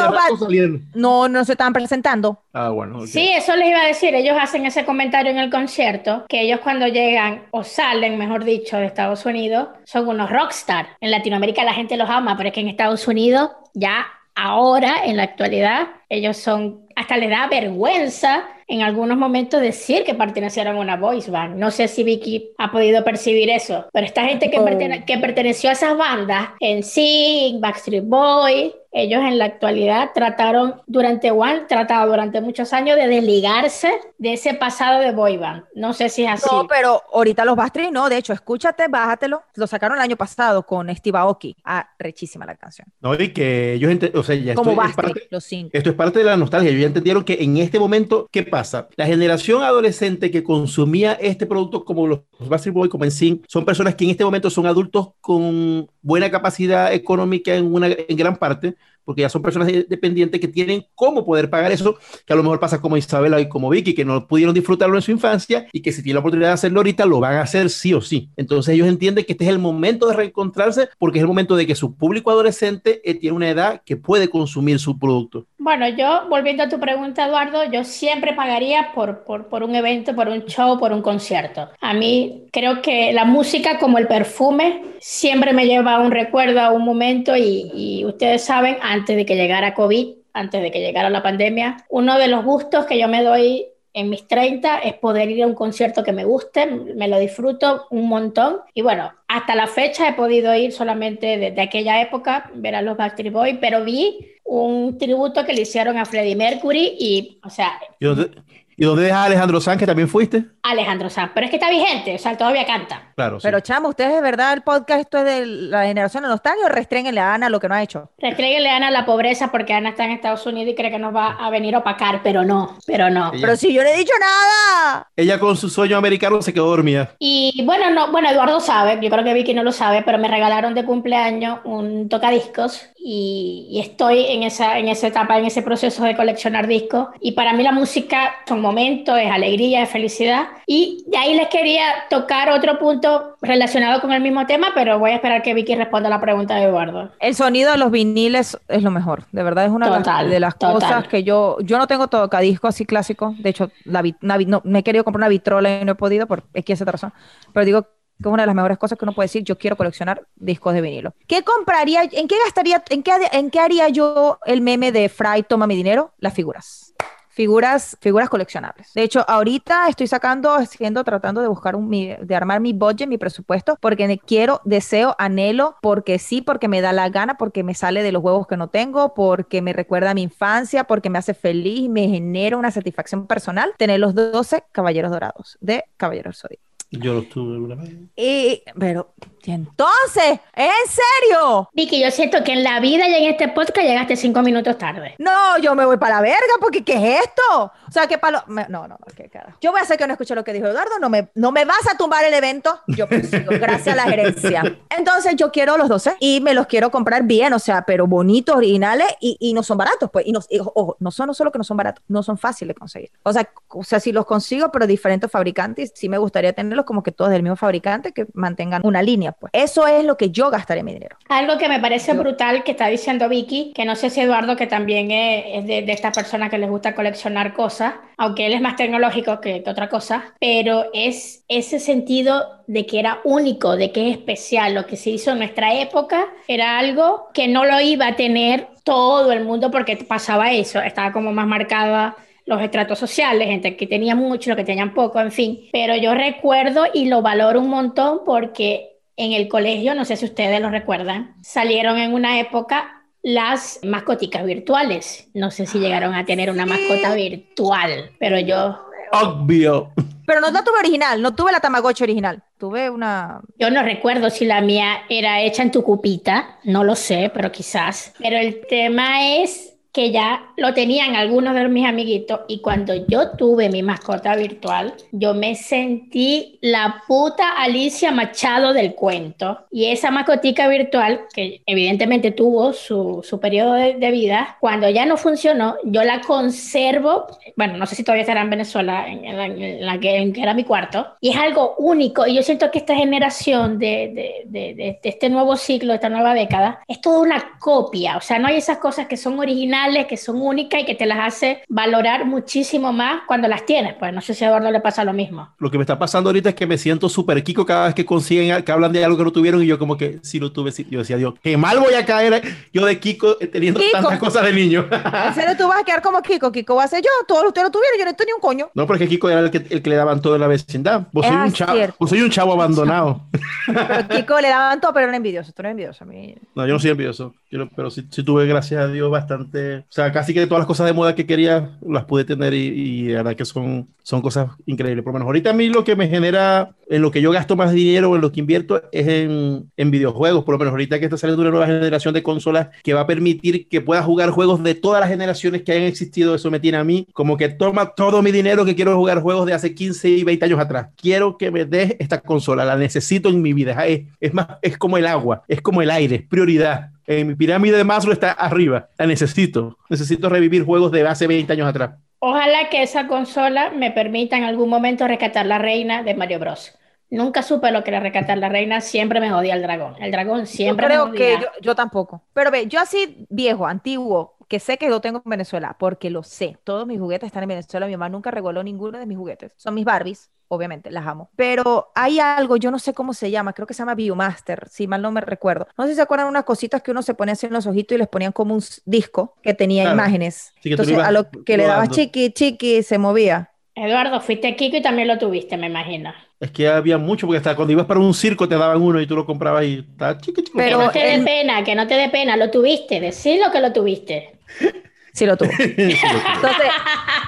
Speaker 1: No, no se estaban presentando.
Speaker 3: Ah, bueno.
Speaker 2: Sí, eso les iba a decir. Ellos hacen ese comentario en el concierto, que ellos cuando llegan, o salen, mejor dicho, de Estados Unidos, son unos rockstar. En Latinoamérica la gente los ama, pero es que en Estados Unidos ya ahora, en la actualidad, ellos son, hasta les da vergüenza en algunos momentos decir que pertenecieron a una voice band. No sé si Vicky ha podido percibir eso, pero esta gente que, oh. que perteneció a esas bandas, en Sing, Backstreet Boys, ellos en la actualidad trataron durante One, tratado durante muchos años de desligarse de ese pasado de boy band. No sé si es así.
Speaker 1: No, pero ahorita los Bastry no, de hecho, escúchate, bájatelo. Lo sacaron el año pasado con Steve Aoki. Ah, rechísima la canción.
Speaker 3: No, y que ellos, o sea, ya
Speaker 1: Como
Speaker 3: esto es
Speaker 1: Bastry,
Speaker 3: parte-
Speaker 1: los cinco.
Speaker 3: Esto es parte de la nostalgia. Ellos ya entendieron que en este momento, ¿qué pasa? La generación adolescente que consumía este producto como los Backstreet Boys, como en Sync, son personas que en este momento son adultos con buena capacidad económica en, una, en gran parte, porque ya son personas de- dependientes que tienen cómo poder pagar eso, que a lo mejor pasa como Isabela y como Vicky, que no pudieron disfrutarlo en su infancia y que si tienen la oportunidad de hacerlo ahorita, lo van a hacer sí o sí. Entonces ellos entienden que este es el momento de reencontrarse porque es el momento de que su público adolescente eh, tiene una edad que puede consumir su producto.
Speaker 2: Bueno, yo, volviendo a tu pregunta, Eduardo, yo siempre pagaría por, por, por un evento, por un show, por un concierto. A mí creo que la música, como el perfume, siempre me lleva a un recuerdo, a un momento y, y ustedes saben, antes de que llegara COVID, antes de que llegara la pandemia, uno de los gustos que yo me doy en mis 30 es poder ir a un concierto que me guste, me lo disfruto un montón. Y bueno, hasta la fecha he podido ir solamente desde aquella época, ver a los Backstreet Boys, pero vi un tributo que le hicieron a Freddie Mercury y, o sea,
Speaker 3: ¿Y dónde, ¿y dónde dejas a Alejandro Sanz, que también fuiste?
Speaker 2: Alejandro Sanz. Pero es que está vigente, o sea, todavía canta.
Speaker 3: Claro, sí.
Speaker 1: Pero chamo, ¿ustedes de verdad el podcast esto es de la generación de nostalgia o restréguenle a Ana lo que no ha hecho?
Speaker 2: Restréguenle a Ana la pobreza porque Ana está en Estados Unidos y cree que nos va a venir a opacar, pero no, pero no.
Speaker 3: Ella-
Speaker 1: Pero si yo no he dicho nada.
Speaker 3: Ella con su sueño americano se quedó dormida.
Speaker 2: Y bueno, no, bueno, Eduardo sabe, yo creo que Vicky no lo sabe, pero me regalaron de cumpleaños un tocadiscos y, y estoy en esa, en esa etapa, en ese proceso de coleccionar discos. Y para mí la música son momentos, es alegría, es felicidad. Y de ahí les quería tocar otro punto relacionado con el mismo tema, pero voy a esperar que Vicky responda la pregunta de Eduardo.
Speaker 1: El sonido de los viniles es lo mejor. De verdad es una de las-
Speaker 2: Total,
Speaker 1: de las
Speaker 2: total.
Speaker 1: cosas que yo. Yo no tengo tocadiscos así clásicos. De hecho, la, una no, me he querido comprar una vitrola y no he podido por X razón. Pero digo que es una de las mejores cosas que uno puede decir. Yo quiero coleccionar discos de vinilo. ¿Qué compraría? ¿En qué gastaría? ¿En qué, en qué haría yo el meme de Fry toma mi dinero? Las figuras. Figuras, figuras coleccionables. De hecho, ahorita estoy sacando, haciendo, tratando de buscar un, mi- de armar mi budget, mi presupuesto, porque quiero, deseo, anhelo, porque sí, porque me da la gana, porque me sale de los huevos que no tengo, porque me recuerda a mi infancia, porque me hace feliz me genera una satisfacción personal tener los 12 caballeros dorados de Caballeros Zodíaco.
Speaker 3: Yo lo tuve alguna vez.
Speaker 1: Y, pero, ¿y entonces, ¿en serio?
Speaker 2: Vicky, yo siento que en la vida y en este podcast llegaste cinco minutos tarde.
Speaker 1: No, yo me voy para la verga, porque ¿qué es esto? O sea, que para No, no, no, qué cara. Yo voy a hacer que no escuché lo que dijo Eduardo, no me, no me vas a tumbar el evento, yo prosigo, gracias a la gerencia. Entonces, yo quiero los 12 y me los quiero comprar bien, o sea, pero bonitos, originales y, y no son baratos, pues. Y no, y, ojo, no son no solo que no son baratos, no son fáciles de conseguir. O sea, o sea, si los consigo, pero diferentes fabricantes, sí me gustaría tenerlos como que todos del mismo fabricante, que mantengan una línea, pues. Eso es lo que yo gastaré mi dinero.
Speaker 2: Algo que me parece brutal que está diciendo Vicky, que no sé si Eduardo, que también es, es de, de estas personas que les gusta coleccionar cosas, aunque él es más tecnológico que, que otra cosa, pero es ese sentido de que era único, de que es especial. Lo que se hizo en nuestra época era algo que no lo iba a tener todo el mundo porque pasaba eso, estaba como más marcada los estratos sociales, gente que tenía mucho, los que tenían poco, en fin. Pero yo recuerdo y lo valoro un montón porque en el colegio, no sé si ustedes lo recuerdan, salieron en una época las mascoticas virtuales. No sé si llegaron a tener una mascota virtual, pero yo,
Speaker 3: Obvio.
Speaker 1: Pero no la tuve original, no tuve la Tamagotchi original. Tuve una.
Speaker 2: yo no recuerdo si la mía era hecha en tu cupita, no lo sé, pero quizás. Pero el tema es que ya lo tenían algunos de mis amiguitos y cuando yo tuve mi mascota virtual, yo me sentí la puta Alicia Machado del cuento. Y esa mascotica virtual, que evidentemente tuvo su, su periodo de, de vida, cuando ya no funcionó, yo la conservo, bueno, no sé si todavía estará en Venezuela, en, en la, en la que, en que era mi cuarto, y es algo único. Y yo siento que esta generación de, de, de, este nuevo ciclo, de esta nueva década, es toda una copia. O sea, no hay esas cosas que son originales, que son únicas y que te las hace valorar muchísimo más cuando las tienes. Pues no sé si a Eduardo le pasa lo mismo.
Speaker 3: Lo que me está pasando ahorita es que me siento súper kiko cada vez que consiguen, que hablan de algo que no tuvieron y yo como que sí lo tuve, sí. yo decía, Dios, qué mal voy a caer yo de kiko eh, teniendo
Speaker 1: Kiko.
Speaker 3: tantas cosas de niño.
Speaker 1: En serio, tú vas a quedar como Kiko. Kiko va a ser yo. Todos ustedes lo tuvieron. Yo no tenía un coño.
Speaker 3: No, porque Kiko era el que, el que le daban todo en la vecindad. Vos soy un chavo, vos soy un chavo abandonado.
Speaker 1: Pero Kiko le daban todo, pero era envidioso. Tú no eres envidioso. A mí...
Speaker 3: No, yo no soy envidioso, yo- pero sí, sí tuve, gracias a Dios, bastante. O sea, casi que todas las cosas de moda que quería las pude tener y, y la verdad que son, son cosas increíbles. Por lo menos ahorita a mí lo que me genera, en lo que yo gasto más dinero, en lo que invierto, es en, en videojuegos. Por lo menos ahorita que está saliendo una nueva generación de consolas que va a permitir que pueda jugar juegos de todas las generaciones que hayan existido, eso me tiene a mí como que toma todo mi dinero que quiero jugar juegos de hace 15 y 20 años atrás. Quiero que me des esta consola, la necesito en mi vida. Es, es más, es como el agua, es como el aire, es prioridad. En mi pirámide de Maslow está arriba, la necesito. Necesito revivir juegos de hace 20 años atrás.
Speaker 2: Ojalá que esa consola me permita en algún momento rescatar la reina de Mario Bros. Nunca supe lo que era rescatar la reina, siempre me jodía el dragón. El dragón siempre
Speaker 1: yo creo
Speaker 2: me
Speaker 1: que
Speaker 2: jodía.
Speaker 1: yo, yo tampoco. Pero ve, yo así viejo, antiguo, que sé que lo tengo en Venezuela, porque lo sé. Todos mis juguetes están en Venezuela. Mi mamá nunca regaló ninguno de mis juguetes. Son mis Barbies, obviamente, las amo. Pero hay algo, yo no sé cómo se llama, creo que se llama Viewmaster, si mal no me recuerdo. No sé si se acuerdan unas cositas que uno se ponía así en los ojitos y les ponían como un disco que tenía
Speaker 3: Claro.
Speaker 1: imágenes.
Speaker 3: Sí, lo
Speaker 1: Entonces, a lo que le dabas
Speaker 3: rodando.
Speaker 1: chiqui, chiqui, se movía.
Speaker 2: Eduardo, fuiste Kiko y también lo tuviste, me imagino.
Speaker 3: Es que había mucho, porque hasta cuando ibas para un circo te daban uno y tú lo comprabas y estaba chiqui, chiqui.
Speaker 1: Pero-
Speaker 2: que no te dé
Speaker 1: en-
Speaker 2: pena, que no te dé pena, lo tuviste, decilo que lo tuviste.
Speaker 1: Sí lo tuvo. Entonces,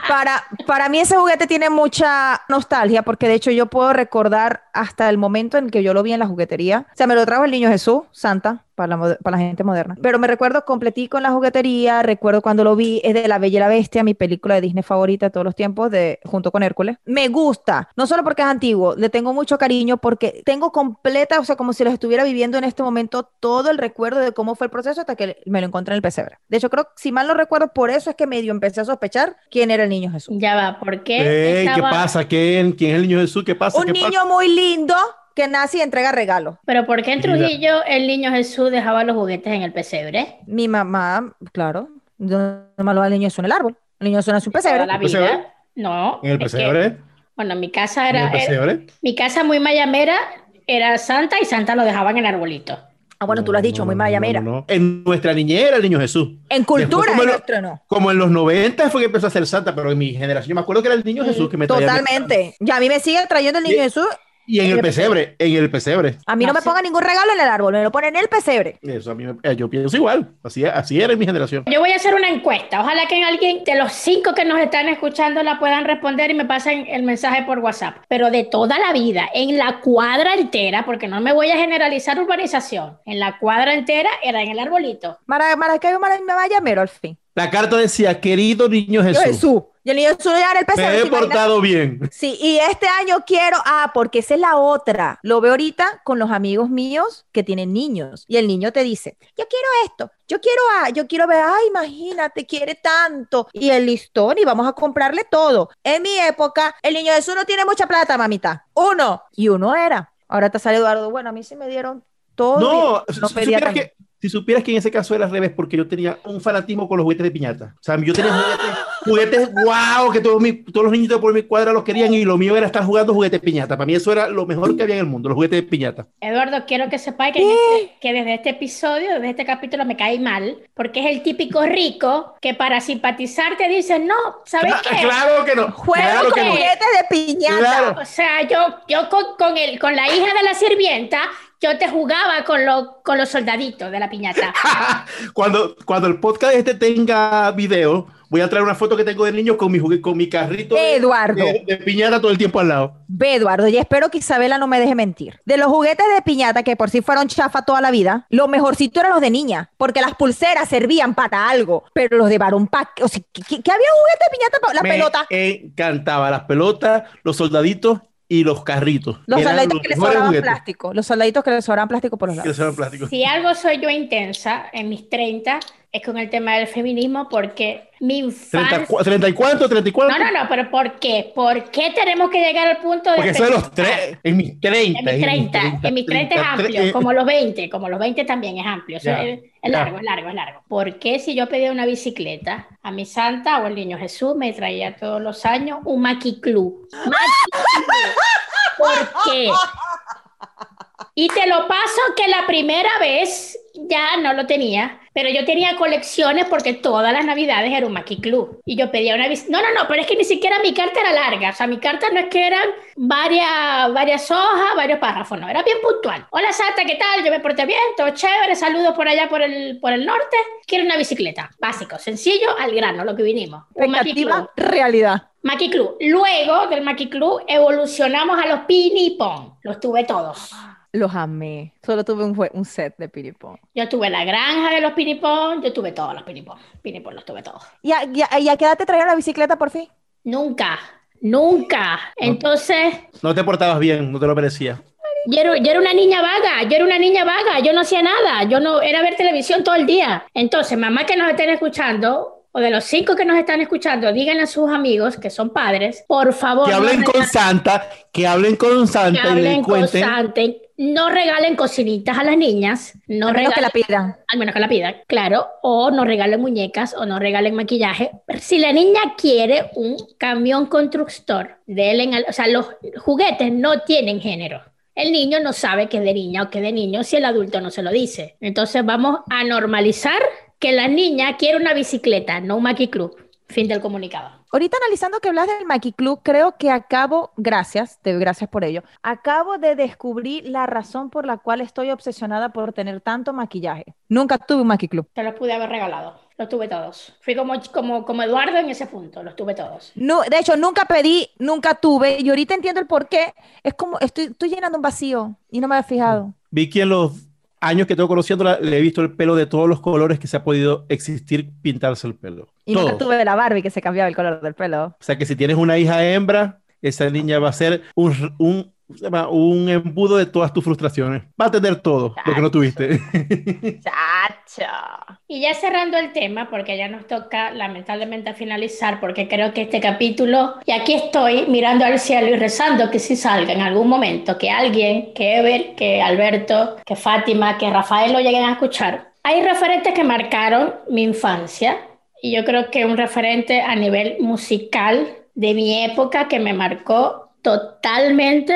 Speaker 1: para, para mí ese juguete tiene mucha nostalgia porque de hecho yo puedo recordar hasta el momento en que yo lo vi en la juguetería. O sea, me lo trajo el niño Jesús, Santa, para la, para la gente moderna. Pero me recuerdo completico en la juguetería, recuerdo cuando lo vi, es de La Bella y la Bestia, mi película de Disney favorita de todos los tiempos, de, junto con Hércules. Me gusta, no solo porque es antiguo, le tengo mucho cariño porque tengo completa, o sea, como si los estuviera viviendo en este momento todo el recuerdo de cómo fue el proceso hasta que me lo encontré en el pesebre. De hecho, creo, si mal no recuerdo, por eso es que medio empecé a sospechar quién era el niño Jesús.
Speaker 2: Ya va, ¿por qué?
Speaker 3: Ey, ¿Qué
Speaker 2: estaba-
Speaker 3: pasa? ¿Quién, ¿Quién es el niño Jesús? ¿Qué pasa?
Speaker 1: Un
Speaker 3: ¿Qué
Speaker 1: niño
Speaker 3: pasa?
Speaker 1: muy lindo que nace y entrega regalos.
Speaker 2: Pero ¿por qué en. Trujillo el niño Jesús dejaba los juguetes en el pesebre?
Speaker 1: Mi mamá, claro, no me lo da el niño Jesús en el árbol. El niño Jesús nace en un pesebre.
Speaker 2: la
Speaker 3: ¿El pesebre?
Speaker 2: vida. No.
Speaker 3: ¿En el
Speaker 2: es que,
Speaker 3: pesebre?
Speaker 2: bueno, mi casa
Speaker 3: ¿En
Speaker 2: era,
Speaker 3: el
Speaker 2: era-
Speaker 3: pesebre?
Speaker 2: mi casa muy mayamera era Santa y Santa lo dejaban en el arbolito.
Speaker 1: Ah, bueno, tú lo has dicho,
Speaker 3: No,
Speaker 1: muy mayamera.
Speaker 3: no, no. En nuestra niñera era el niño Jesús.
Speaker 1: En cultura
Speaker 3: como lo-
Speaker 1: nuestro no.
Speaker 3: Como en los 90 fue que empezó a ser santa, pero en mi generación yo me acuerdo que era el niño Jesús que me traía.
Speaker 1: Totalmente. Y a mí me sigue trayendo el niño
Speaker 3: Sí.
Speaker 1: Jesús.
Speaker 3: Y en el pesebre, en el pesebre.
Speaker 1: A mí no,
Speaker 2: No
Speaker 1: me
Speaker 2: sé.
Speaker 1: ponga ningún regalo en el árbol, me lo ponen en el pesebre.
Speaker 3: Eso a mí me- eh, yo pienso igual. Así, así era en mi generación.
Speaker 2: Yo voy a hacer una encuesta. Ojalá que alguien de los cinco que nos están escuchando la puedan responder y me pasen el mensaje por WhatsApp. Pero de toda la vida, en la cuadra entera, porque no me voy a generalizar urbanización, en la cuadra entera era en el arbolito.
Speaker 1: Mara, Maracaibo, Mara, mayamero al fin.
Speaker 3: La carta decía, querido niño
Speaker 1: Yo
Speaker 3: Jesús,
Speaker 1: Jesús. Y el niño Jesús ya en el
Speaker 3: me
Speaker 1: pesebre.
Speaker 3: he portado bien.
Speaker 1: Sí, y este año quiero, ah, porque esa es la otra. Lo veo ahorita con los amigos míos que tienen niños. Y el niño te dice, yo quiero esto, yo quiero A, yo quiero ver, ay, imagínate, quiere tanto. Y el listón, y vamos a comprarle todo. En mi época, el niño Jesús no tiene mucha plata, mamita. Uno. Y uno era. Ahora te sale Eduardo, bueno, a mí sí me dieron todo.
Speaker 3: No,
Speaker 1: no pedía
Speaker 3: que, si supieras que en ese caso era al revés, porque yo tenía un fanatismo con los juguetes de piñata. O sea, yo tenía juguetes, juguetes wow, que todos, mi- todos los niñitos por mi cuadra los querían y lo mío era estar jugando juguetes de piñata. Para mí eso era lo mejor que había en el mundo, los juguetes de piñata.
Speaker 2: Eduardo, quiero que sepáis que, este- que desde este episodio, desde este capítulo me cae mal, porque es el típico rico que para simpatizar te dice, no, ¿sabes
Speaker 3: Cla-
Speaker 2: qué?
Speaker 3: Claro que no.
Speaker 1: Juego
Speaker 3: Claro
Speaker 1: con
Speaker 3: no.
Speaker 1: juguetes de piñata.
Speaker 3: Claro.
Speaker 2: O sea, yo, yo con, con, el, con la hija de la sirvienta, yo te jugaba con, lo- con los soldaditos de la piñata.
Speaker 3: cuando, cuando el podcast este tenga video, voy a traer una foto que tengo de niño con mi, con mi carrito de,
Speaker 1: Eduardo.
Speaker 3: de- de piñata todo el tiempo al lado.
Speaker 1: Ve, Eduardo, y espero que Isabela no me deje mentir. De los juguetes de piñata, que por sí fueron chafa toda la vida, lo mejorcito eran los de niña, porque las pulseras servían para algo, pero los de varón, pa o sea, ¿qué, había juguete de piñata? La
Speaker 3: Me
Speaker 1: pelota.
Speaker 3: encantaba las pelotas, los soldaditos y los carritos.
Speaker 1: Los soldaditos que les sobraban
Speaker 3: juguetes
Speaker 1: plástico. Los soldaditos que les sobraban plástico por los
Speaker 3: que
Speaker 1: lados.
Speaker 2: Si algo soy yo intensa en mis 30, es con el tema del feminismo, porque mi infancia...
Speaker 3: ¿30, cu- ¿30 y cuánto? ¿30 y cuánto?
Speaker 2: No, no, no, pero ¿por qué? ¿Por qué tenemos que llegar al punto de...
Speaker 3: Porque eso de los tres, en mis 30.
Speaker 2: En mis 30, en mis 30 es amplio,
Speaker 3: eh,
Speaker 2: como los 20, como los 20 también es amplio. o sea,
Speaker 3: Ya,
Speaker 2: es, es
Speaker 3: ya.
Speaker 2: largo, es largo, es largo. ¿Por qué si yo pedía una bicicleta, a mi santa o el niño Jesús me traía todos los años un maquiclú? Maquiclú. ¿Por qué? Y te lo paso que la primera vez ya no lo tenía, Pero yo tenía colecciones porque todas las navidades era un Maki Club. Y yo pedía una No, no, no, pero es que ni siquiera mi carta era larga. O sea, mi carta no es que eran varias, varias hojas, varios párrafos, no, era bien puntual. Hola Santa, ¿qué tal? Yo me porté bien, todo chévere, saludos por allá por el, por el norte. Quiero una bicicleta. Básico, sencillo, al grano, lo que vinimos.
Speaker 1: Un Maki Club. realidad.
Speaker 2: Maki Club. Luego del Maki Club evolucionamos a los Pinipón. Los tuve todos.
Speaker 1: Los amé. Solo tuve un, un set de pinipón.
Speaker 2: Yo tuve la granja de los pinipón, yo tuve todos los pinipón. Pinipón los tuve todos.
Speaker 1: ¿Y a, y a qué edad te trajeron la bicicleta por fin?
Speaker 2: Nunca, nunca. Entonces...
Speaker 3: No te portabas bien, no te lo merecía.
Speaker 2: Yo era, yo era, una niña vaga, yo era una niña vaga, yo no hacía nada, yo no era ver televisión todo el día. Entonces, mamá que nos estén escuchando, o de los cinco que nos están escuchando, díganle a sus amigos que son padres, por favor.
Speaker 3: Que hablen con Santa, que hablen con Santa que hablen con Santa.
Speaker 2: No regalen cocinitas a las niñas. No
Speaker 1: al menos que la pidan.
Speaker 2: Al menos que la pidan, claro. O no regalen muñecas o no regalen maquillaje. Si la niña quiere un camión constructor, de o sea, los juguetes no tienen género. El niño no sabe que es de niña o que es de niño si el adulto no se lo dice. Entonces vamos a normalizar que la niña quiere una bicicleta, no un Maki Club. Fin del comunicado.
Speaker 1: Ahorita analizando que hablas del Maki Club, creo que acabo, gracias, te doy gracias por ello, acabo de descubrir la razón por la cual estoy obsesionada por tener tanto maquillaje. Nunca tuve un Maki Club.
Speaker 2: Te los pude haber regalado. Los tuve todos. Fui como, como, como Eduardo en ese punto, los tuve todos.
Speaker 1: No, de hecho, nunca pedí, nunca tuve, y ahorita entiendo el por qué. Es como, estoy, estoy llenando un vacío y no me había fijado.
Speaker 3: Vi que los años que tengo conociéndola, le he visto el pelo de todos los colores que se ha podido existir pintarse el pelo.
Speaker 1: Y nunca tuve la Barbie que se cambiaba el color del pelo.
Speaker 3: O sea que si tienes una hija hembra, esa niña va a ser un, un un embudo de todas tus frustraciones. Va a tener todo lo que no tuviste.
Speaker 2: Chacho. Y ya cerrando el tema, porque ya nos toca lamentablemente finalizar, porque creo que este capítulo, y aquí estoy mirando al cielo y rezando que si salga en algún momento, que alguien, que Ever, que Alberto, que Fátima, que Rafael lo lleguen a escuchar. Hay referentes que marcaron mi infancia, y yo creo que un referente a nivel musical de mi época que me marcó totalmente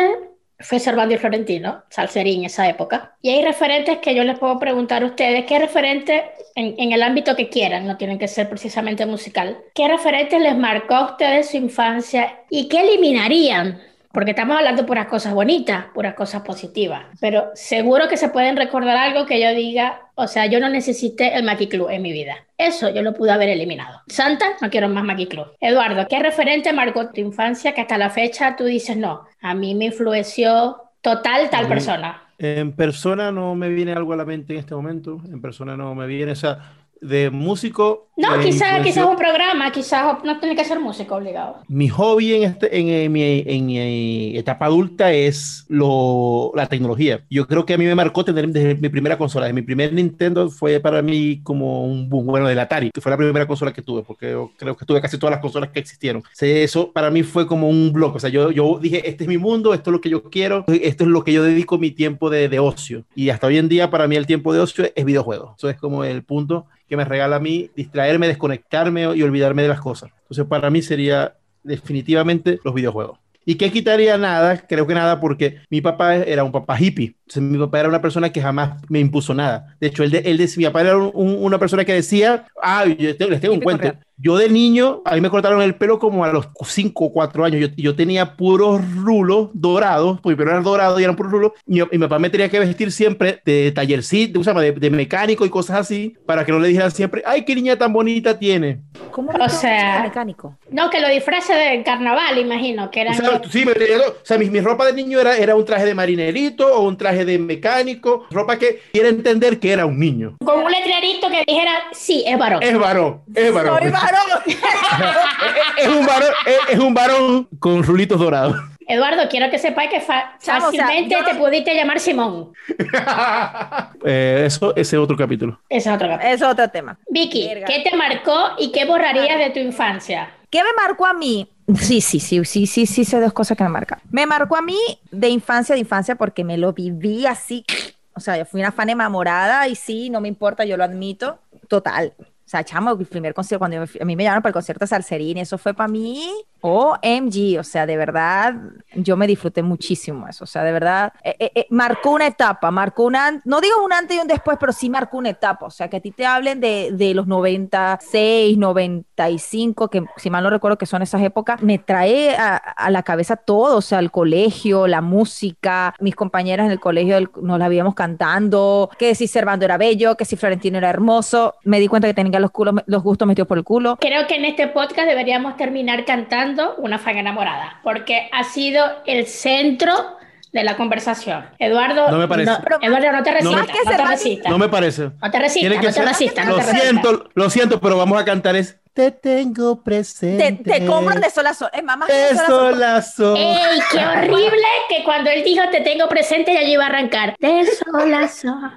Speaker 2: fue Servando y Florentino, Salserín esa época. Y hay referentes que yo les puedo preguntar a ustedes, ¿qué referente en, en, el ámbito que quieran, no tienen que ser precisamente musical, qué referente les marcó a ustedes su infancia y qué eliminarían porque estamos hablando puras cosas bonitas, puras cosas positivas, pero seguro que se pueden recordar algo que yo diga, o sea, yo no necesité el Maki Club en mi vida. Eso yo lo pude haber eliminado. Santa, no quiero más Maki Club. Eduardo, ¿qué referente marcó tu infancia que hasta la fecha tú dices, no, a mí me influenció total tal persona?
Speaker 3: En persona no me viene algo a la mente en este momento, en persona no me viene, o sea, de músico.
Speaker 2: No, quizás quizás un programa, quizás no tiene que ser músico obligado.
Speaker 3: Mi hobby en, este, en, mi, en mi etapa adulta es lo, la tecnología. Yo creo que a mí me marcó tener desde mi primera consola. mi primer Nintendo fue para mí como un boom, bueno, del Atari, que fue la primera consola que tuve, porque yo creo que tuve casi todas las consolas que existieron. Eso para mí fue como un bloque. O sea, yo, yo dije, este es mi mundo, esto es lo que yo quiero, esto es lo que yo dedico mi tiempo de, de ocio. Y hasta hoy en día, para mí, el tiempo de ocio es videojuegos. Eso es como el punto que me regala a mí distraerme, desconectarme y olvidarme de las cosas. Entonces, para mí sería definitivamente los videojuegos. ¿Y qué quitaría nada? Creo que nada, porque mi papá era un papá hippie. Mi papá era una persona que jamás me impuso nada. De hecho, él, de, él mi papá era una persona que decía, ah, yo les tengo un cuento. Yo de niño, a mí me cortaron el pelo como a los 5 o 4 años. Yo, yo tenía puros rulos dorados, porque mi pelo era dorado y eran puros rulos. Y, mi papá me tenía que vestir siempre de tallercito, de, de, mecánico y cosas así, para que no le dijeran siempre, ay, qué niña tan bonita tiene.
Speaker 1: ¿Cómo o sea, mecánico?
Speaker 2: No, que lo disfrace de carnaval, imagino, que era.
Speaker 3: sí, me, o sea mi, mi, ropa de niño era, era un traje de marinerito o un traje de mecánico, ropa que quiere entender que era un niño.
Speaker 2: Con un letrerito que dijera, sí, es varón.
Speaker 3: Es varón, es varón.
Speaker 1: Soy varón
Speaker 3: es, un varón, es, un varón con rulitos dorados.
Speaker 2: Eduardo, quiero que sepáis que fácilmente te pudiste llamar Simón.
Speaker 3: Eh, eso, ese es otro capítulo.
Speaker 2: Ese es otro capítulo.
Speaker 1: Es otro tema.
Speaker 2: Vicky, ¿qué te marcó y qué borrarías de tu infancia?
Speaker 1: ¿Qué me marcó a mí? Sí, sí, sí, sí, sí, sí, sé dos cosas que me marcan. Me marcó a mí de infancia, de infancia, porque me lo viví así. O sea, yo fui una fan enamorada y sí, no me importa, yo lo admito. Total. Sea, chamo, el primer concierto, cuando a mí me llamaron para el concierto de Salserín, eso fue para mí OMG, o sea, de verdad, yo me disfruté muchísimo eso, o sea, de verdad, eh, eh, eh, marcó una etapa, marcó una, no digo un antes y un después, pero sí marcó una etapa, o sea, que a ti te hablen de, de los 96, 95, que si mal no recuerdo que son esas épocas, me trae a, a la cabeza todo, o sea, el colegio, la música, mis compañeras en el colegio nos la habíamos cantando, que si Servando era bello, que si Florentino era hermoso, me di cuenta que tenía los, culos, los gustos metidos por el culo.
Speaker 2: Creo que en este podcast deberíamos terminar cantando Una fan enamorada, porque ha sido el centro de la conversación. Eduardo,
Speaker 3: No me parece.
Speaker 2: no- Eduardo, no te
Speaker 3: No me-
Speaker 2: resistas,
Speaker 1: que
Speaker 2: no te resistas.
Speaker 3: No me parece.
Speaker 2: No te resistas, no te resistas, no
Speaker 3: Lo siento, lo siento, pero vamos a cantar es Te tengo
Speaker 1: Te,
Speaker 3: presente.
Speaker 1: te compran de sol a sol. Es que de sol a sol.
Speaker 3: sol sol.
Speaker 2: ¡Ey, qué horrible! Que cuando él dijo te tengo presente, ya yo iba a arrancar. De sol a sol.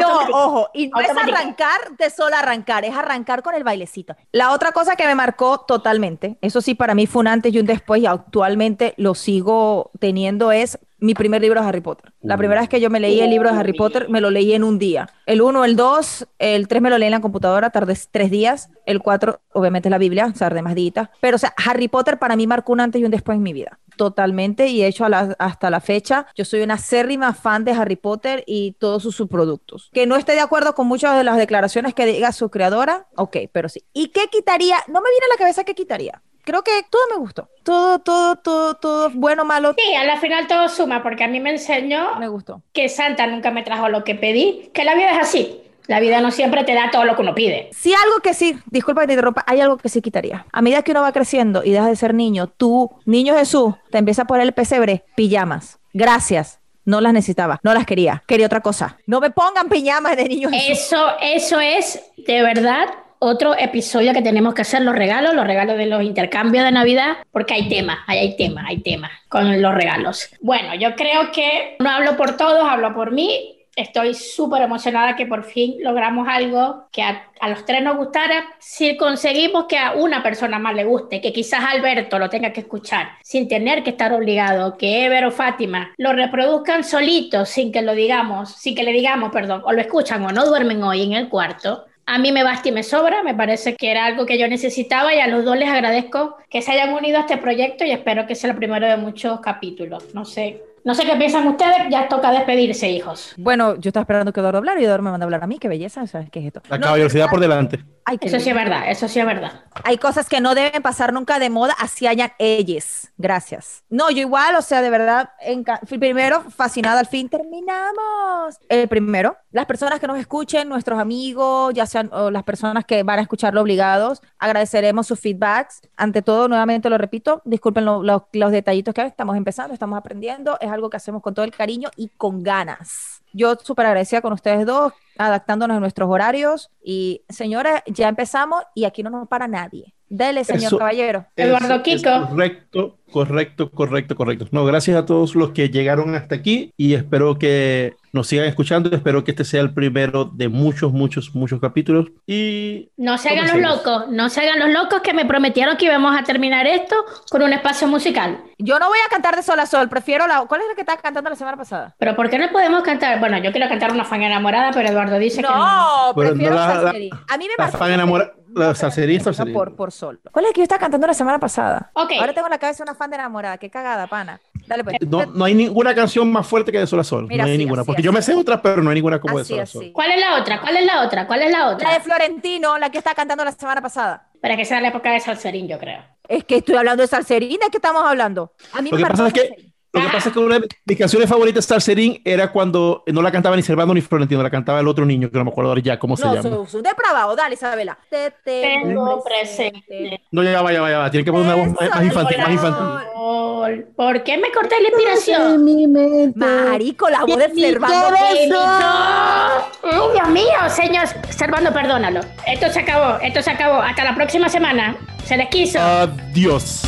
Speaker 1: No, ojo, y no es arrancar de solo arrancar, es arrancar con el bailecito. La otra cosa que me marcó totalmente, eso sí para mí fue un antes y un después y actualmente lo sigo teniendo es mi primer libro de Harry Potter. La primera vez que yo me leí el libro de Harry Potter, me lo leí en un día. El 1, el 2, el 3 me lo leí en la computadora, tardé tres días. El 4, obviamente, es la Biblia, tardé más días. Pero, o sea, Harry Potter para mí marcó un antes y un después en mi vida. Totalmente. Y de hecho, hasta la fecha, yo soy una acérrima fan de Harry Potter y todos sus subproductos. Que no esté de acuerdo con muchas de las declaraciones que diga su creadora, ok, pero sí. ¿Y qué quitaría? No me viene a la cabeza qué quitaría. Creo que todo me gustó. Todo, todo, todo, todo, bueno, malo,
Speaker 2: Sí, a la final todo suma, porque a mí me enseñó
Speaker 1: me gustó.
Speaker 2: que Santa nunca me trajo lo que pedí, que la vida es así. La vida no siempre te da todo lo que uno pide.
Speaker 1: Sí, algo que sí, disculpa que te interrumpa, hay algo que sí quitaría. A medida que uno va creciendo y dejas de ser niño, tú, niño Jesús, te empieza a poner el pesebre, pijamas. Gracias. No las necesitaba, no las quería, quería otra cosa. No me pongan pijamas de niño Jesús.
Speaker 2: Eso, eso es de verdad otro episodio que tenemos que hacer, los regalos, los regalos de los intercambios de Navidad, porque hay temas, hay, hay temas, hay temas con los regalos. Bueno, yo creo que no hablo por todos, hablo por mí. Estoy súper emocionada que por fin logramos algo que a, a los tres nos gustara. Si conseguimos que a una persona más le guste, que quizás Alberto lo tenga que escuchar sin tener que estar obligado, que Ever o Fátima lo reproduzcan solitos sin que lo digamos, sin que le digamos, perdón, o lo escuchan o no duermen hoy en el cuarto. A mí me basta y me sobra, me parece que era algo que yo necesitaba y a los dos les agradezco que se hayan unido a este proyecto y espero que sea el primero de muchos capítulos. No sé, no sé qué piensan ustedes, ya toca despedirse, hijos.
Speaker 1: Bueno, yo estaba esperando que Eduardo hablara y Eduardo me manda a hablar a mí, qué belleza, ¿sabes qué es esto?
Speaker 3: La
Speaker 1: No,
Speaker 3: caballerosidad por delante.
Speaker 1: ay,
Speaker 2: Eso sí es verdad, eso sí es verdad.
Speaker 1: Hay cosas que no deben pasar nunca de moda, así hayan ellas. Gracias. No, yo igual, o sea, de verdad, fui primero, fascinada, al fin terminamos. El primero, las personas que nos escuchen, nuestros amigos, ya sean o las personas que van a escucharlo obligados, agradeceremos sus feedbacks. Ante todo, nuevamente lo repito, disculpen lo- lo- los detallitos que estamos empezando, estamos aprendiendo, es algo que hacemos con todo el cariño y con ganas. Yo súper agradecida con ustedes dos, adaptándonos a nuestros horarios. Y señores, ya empezamos y aquí no nos para nadie. Dele, señor
Speaker 3: Eso-
Speaker 1: caballero.
Speaker 2: Eduardo
Speaker 3: es
Speaker 2: Kiko.
Speaker 3: correcto, correcto, correcto, correcto. No, gracias a todos los que llegaron hasta aquí y espero que nos sigan escuchando. Espero que este sea el primero de muchos, muchos, muchos capítulos. Y
Speaker 2: No se hagan los locos, no se hagan los locos que me prometieron que íbamos a terminar esto con un espacio musical.
Speaker 1: Yo no voy a cantar de sol a sol, prefiero la. ¿Cuál es la que estaba cantando la semana pasada?
Speaker 2: Pero ¿por qué no podemos cantar? Bueno, yo quiero cantar una fan enamorada, pero Eduardo dice que no.
Speaker 1: No,
Speaker 3: Bueno,
Speaker 1: prefiero
Speaker 3: no la- la-.
Speaker 1: A mí me
Speaker 3: la fan
Speaker 1: una
Speaker 3: enamora-
Speaker 1: película
Speaker 3: la Salserí,
Speaker 1: que-
Speaker 3: Salserí.
Speaker 1: Por, por sol. ¿Cuál es la que yo estaba cantando la semana pasada? Ahora tengo en la cabeza una fan de enamorada. Qué cagada, pana. Dale, pues.
Speaker 3: no, no hay ninguna canción más fuerte que de Sol a Sol.
Speaker 1: Mira,
Speaker 3: no hay
Speaker 1: así,
Speaker 3: ninguna.
Speaker 1: así,
Speaker 3: porque
Speaker 1: así.
Speaker 3: yo me sé otras, pero no hay ninguna como de Sol a Sol.
Speaker 2: ¿Cuál es la otra? ¿Cuál es la otra? ¿Cuál es la
Speaker 1: La de
Speaker 2: otra?
Speaker 1: Florentino, la que estaba cantando la semana pasada.
Speaker 2: Para que sea la época de Salserín, yo creo.
Speaker 1: Es que estoy hablando de Salserín, ¿de qué estamos hablando? A mí
Speaker 3: Lo
Speaker 1: me
Speaker 3: que
Speaker 1: marcó
Speaker 3: pasa es que
Speaker 1: Salserín.
Speaker 3: Lo que pasa es que una de mis canciones favoritas de Salserín era cuando no la cantaba ni Servando ni Florentino, la cantaba el otro niño, que no me acuerdo ahora ya cómo se
Speaker 1: No,
Speaker 3: llama.
Speaker 1: su, su depravado, dale, Isabela. Te
Speaker 2: Tengo presente.
Speaker 3: No, ya va, ya va, ya va. Tiene que poner una voz más, más infantil, más infantil.
Speaker 2: ¿Por qué me corté la inspiración?
Speaker 1: Marico, la voz de Servando.
Speaker 2: ¡Ay, Dios mío, señor Servando, perdónalo. Esto se acabó, esto se acabó. Hasta la próxima semana. Se les quiso.
Speaker 3: Adiós.